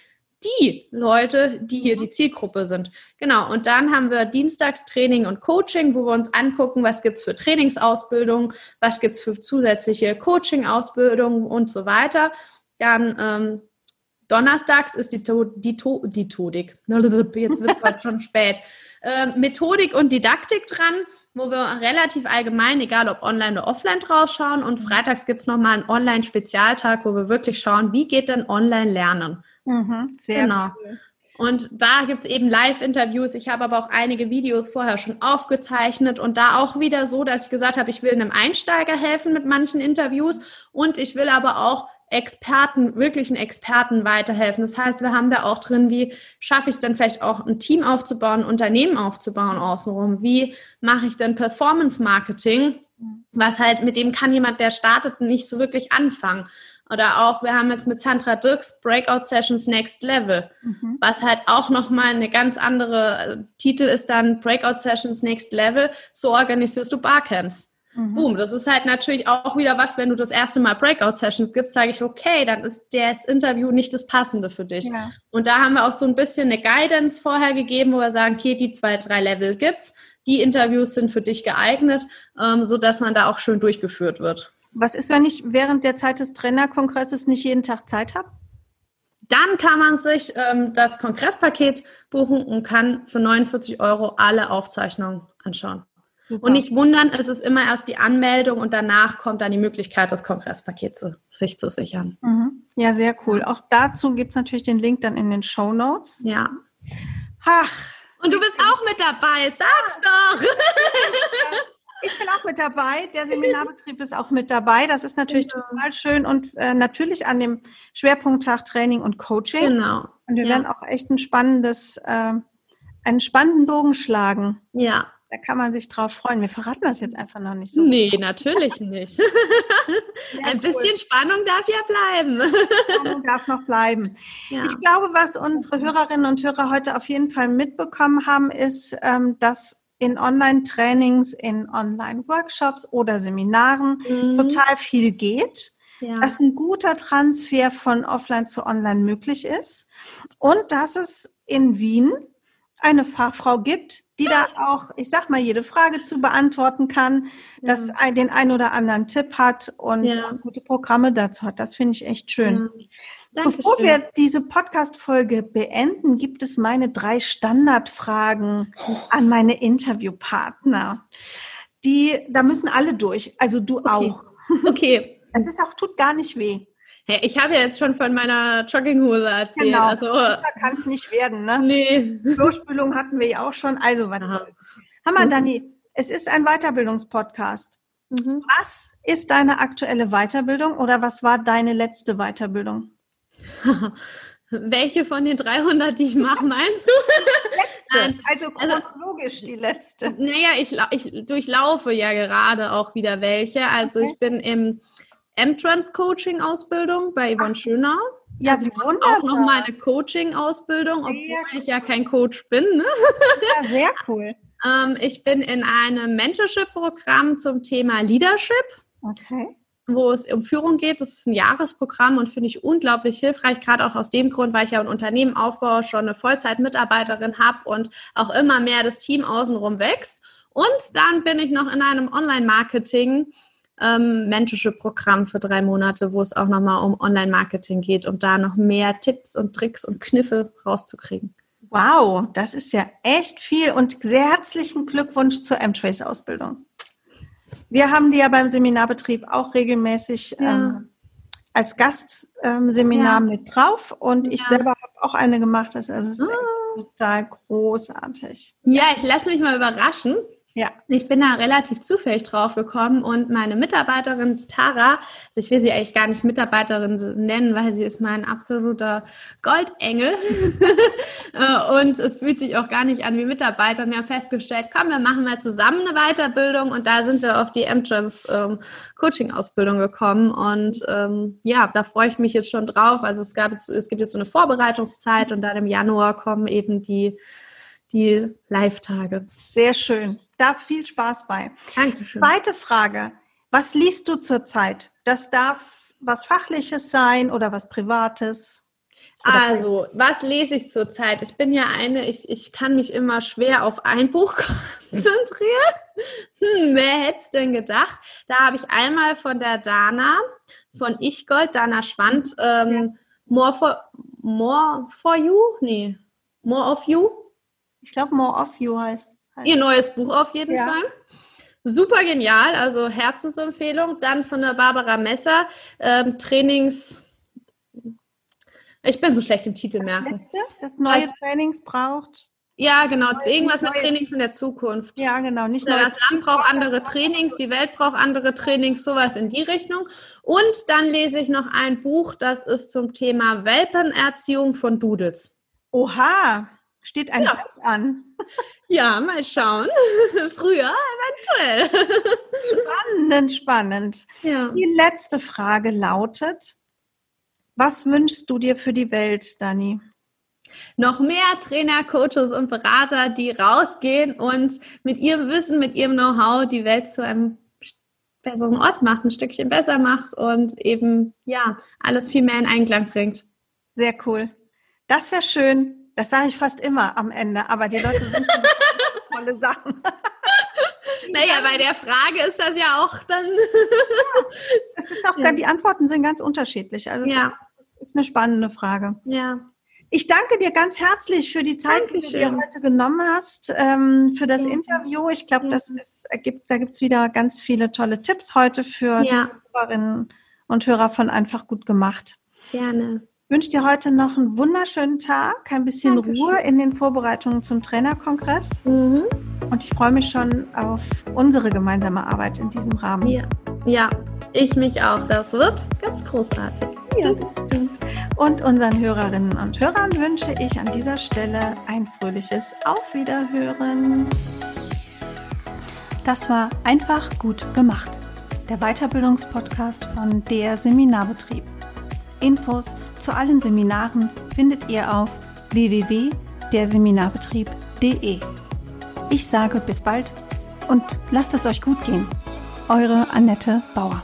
die Leute, die hier die Zielgruppe sind. Genau, und dann haben wir Dienstagstraining und Coaching, wo wir uns angucken, was gibt es für Trainingsausbildung, was gibt es für zusätzliche Coaching-Ausbildung und so weiter. Dann ähm, Donnerstags ist die, to die, to die Todik. Jetzt wird es schon spät. Äh, Methodik und Didaktik dran, wo wir relativ allgemein, egal ob online oder offline, draus schauen. Und freitags gibt es nochmal einen Online-Spezialtag, wo wir wirklich schauen, wie geht denn Online-Lernen. Mhm, sehr genau. Cool. Und da gibt es eben Live-Interviews. Ich habe aber auch einige Videos vorher schon aufgezeichnet und da auch wieder so, dass ich gesagt habe, ich will einem Einsteiger helfen mit manchen Interviews und ich will aber auch Experten, wirklichen Experten weiterhelfen. Das heißt, wir haben da auch drin, wie schaffe ich es denn vielleicht auch ein Team aufzubauen, ein Unternehmen aufzubauen außenrum? Wie mache ich denn Performance Marketing? Was halt, mit dem kann jemand, der startet, nicht so wirklich anfangen. Oder auch, wir haben jetzt mit Sandra Dirks Breakout Sessions Next Level, mhm. was halt auch nochmal eine ganz andere, äh, Titel ist dann Breakout Sessions Next Level, so organisierst du Barcamps. Mhm. Boom, das ist halt natürlich auch wieder was, wenn du das erste Mal Breakout-Sessions gibst, sage ich, okay, dann ist das Interview nicht das Passende für dich. Ja. Und da haben wir auch so ein bisschen eine Guidance vorher gegeben, wo wir sagen, okay, die zwei, drei Level gibt's, die Interviews sind für dich geeignet, ähm, so dass man da auch schön durchgeführt wird. Was ist, wenn ich während der Zeit des Trainerkongresses nicht jeden Tag Zeit habe? Dann kann man sich ähm, das Kongresspaket buchen und kann für 49 Euro alle Aufzeichnungen anschauen. Super. Und nicht wundern, es ist immer erst die Anmeldung und danach kommt dann die Möglichkeit, das Kongresspaket zu, sich zu sichern. Mhm. Ja, sehr cool. Auch dazu gibt es natürlich den Link dann in den Show Notes. Ja. Ach. Und du bist auch mit dabei, sag's doch. Ich bin auch mit dabei. Der Seminarbetrieb ist auch mit dabei. Das ist natürlich genau. total schön und äh, natürlich an dem Schwerpunkttag Training und Coaching. Genau. Und wir ja. werden auch echt ein spannendes, äh, einen spannenden Bogen schlagen. Ja. Da kann man sich drauf freuen. Wir verraten das jetzt einfach noch nicht so. Nee, natürlich nicht. Ein cool. bisschen Spannung darf ja bleiben. Spannung darf noch bleiben. Ja. Ich glaube, was unsere Hörerinnen und Hörer heute auf jeden Fall mitbekommen haben, ist, ähm, dass in Online-Trainings, in Online-Workshops oder Seminaren mhm. total viel geht. Ja. Dass ein guter Transfer von Offline zu Online möglich ist und dass es in Wien eine Fachfrau gibt, die da auch, ich sag mal, jede Frage zu beantworten kann, ja. dass ein, den ein oder anderen Tipp hat und ja. gute Programme dazu hat. Das finde ich echt schön. Ja. Bevor wir diese Podcast-Folge beenden, gibt es meine drei Standardfragen an meine Interviewpartner. Die, da müssen alle durch, also du okay. auch. Okay. Es ist auch, tut gar nicht weh. Hey, ich habe ja jetzt schon von meiner Jogginghose erzählt. Genau, also, kann es nicht werden, ne? Nee. Klospülung hatten wir ja auch schon, also was soll's. Hammer, mhm. Dani, es ist ein Weiterbildungspodcast. Mhm. Was ist deine aktuelle Weiterbildung oder was war deine letzte Weiterbildung? Welche von den 300, die ich mache, meinst du? letzte, also, also chronologisch also, die letzte. Naja, ich, ich durchlaufe ja gerade auch wieder welche. Also okay. ich bin im M-Trans-Coaching-Ausbildung bei Yvonne Ach, Schönau. Ja, also sie auch noch mal eine Coaching-Ausbildung, obwohl cool. ich ja kein Coach bin. Ne? Ja, sehr cool. ähm, ich bin in einem Mentorship-Programm zum Thema Leadership. Okay. Wo es um Führung geht. Das ist ein Jahresprogramm und finde ich unglaublich hilfreich, gerade auch aus dem Grund, weil ich ja ein Unternehmen aufbaue, schon eine Vollzeit-Mitarbeiterin habe und auch immer mehr das Team außenrum wächst. Und dann bin ich noch in einem Online-Marketing ähm, Mentorship-Programm für drei Monate, wo es auch nochmal um Online-Marketing geht, um da noch mehr Tipps und Tricks und Kniffe rauszukriegen. Wow, das ist ja echt viel und sehr herzlichen Glückwunsch zur M-Trace-Ausbildung. Wir haben die ja beim Seminarbetrieb auch regelmäßig ja. ähm, als Gastseminar ähm, ja. mit drauf und ja. ich selber habe auch eine gemacht. Das ist also ah. total großartig. Ja, ich lasse mich mal überraschen. Ja. Ich bin da relativ zufällig drauf gekommen und meine Mitarbeiterin Tara, also ich will sie eigentlich gar nicht Mitarbeiterin nennen, weil sie ist mein absoluter Goldengel äh, und es fühlt sich auch gar nicht an wie Mitarbeiter. Wir haben festgestellt, komm, wir machen mal zusammen eine Weiterbildung und da sind wir auf die M-Trans ähm, Coaching Ausbildung gekommen und ähm, ja, da freue ich mich jetzt schon drauf. Also es gab jetzt, es gibt jetzt so eine Vorbereitungszeit und dann im Januar kommen eben die die Live-Tage. Sehr schön da viel Spaß bei. Dankeschön. Zweite Frage. Was liest du zurzeit? Das darf was Fachliches sein oder was Privates? also, was lese ich zurzeit? Ich bin ja eine, ich, ich kann mich immer schwer auf ein Buch konzentrieren. Hm, wer hätte es denn gedacht? Da habe ich einmal von der Dana, von Ich Gold, Dana Schwand, ähm, ja. More, for, More for You? Nee, More of You? Ich glaube, More of You heißt. Ihr neues Buch auf jeden ja. Fall. Super genial, also Herzensempfehlung. Dann von der Barbara Messer, ähm, Trainings. Ich bin so schlecht im Titel merken. Das, das neue Was? Trainings braucht. Ja, genau. Irgendwas mit Trainings in der Zukunft. Ja, genau. Nicht nur das Land braucht andere Trainings, die Welt braucht andere Trainings, sowas in die Richtung. Und dann lese ich noch ein Buch, das ist zum Thema Welpenerziehung von Doodles. Oha, steht ein ja. an. Ja, mal schauen. Früher eventuell. Spannend, spannend. Ja. Die letzte Frage lautet, Was wünschst du dir für die Welt, Dani? Noch mehr Trainer, Coaches und Berater, die rausgehen und mit ihrem Wissen, mit ihrem Know-how die Welt zu einem besseren Ort macht, ein Stückchen besser macht und eben, ja, alles viel mehr in Einklang bringt. Sehr cool. Das wäre schön. Das sage ich fast immer am Ende, aber die Leute wünschen tolle Sachen. Naja, bei der Frage ist das ja auch dann. es ist auch, ja. die Antworten sind ganz unterschiedlich. Also es, ja. ist, es ist eine spannende Frage. Ja. Ich danke dir ganz herzlich für die Zeit, Dankeschön. die du dir heute genommen hast, ähm, für das ja. Interview. Ich glaube, das ist, gibt, da gibt's wieder ganz viele tolle Tipps heute für ja. Hörerinnen und Hörer von einfach gut gemacht. Gerne. Ich wünsche dir heute noch einen wunderschönen Tag, ein bisschen Dankeschön. Ruhe in den Vorbereitungen zum Trainerkongress. Mhm. Und ich freue mich schon auf unsere gemeinsame Arbeit in diesem Rahmen. Ja, ja ich mich auch. Das wird ganz großartig. Ja, das stimmt. Und unseren Hörerinnen und Hörern wünsche ich an dieser Stelle ein fröhliches Auf Wiederhören. Das war einfach gut gemacht. Der Weiterbildungspodcast von der Seminarbetrieb. Infos zu allen Seminaren findet ihr auf www.derseminarbetrieb.de. Ich sage bis bald und lasst es euch gut gehen. Eure Annette Bauer.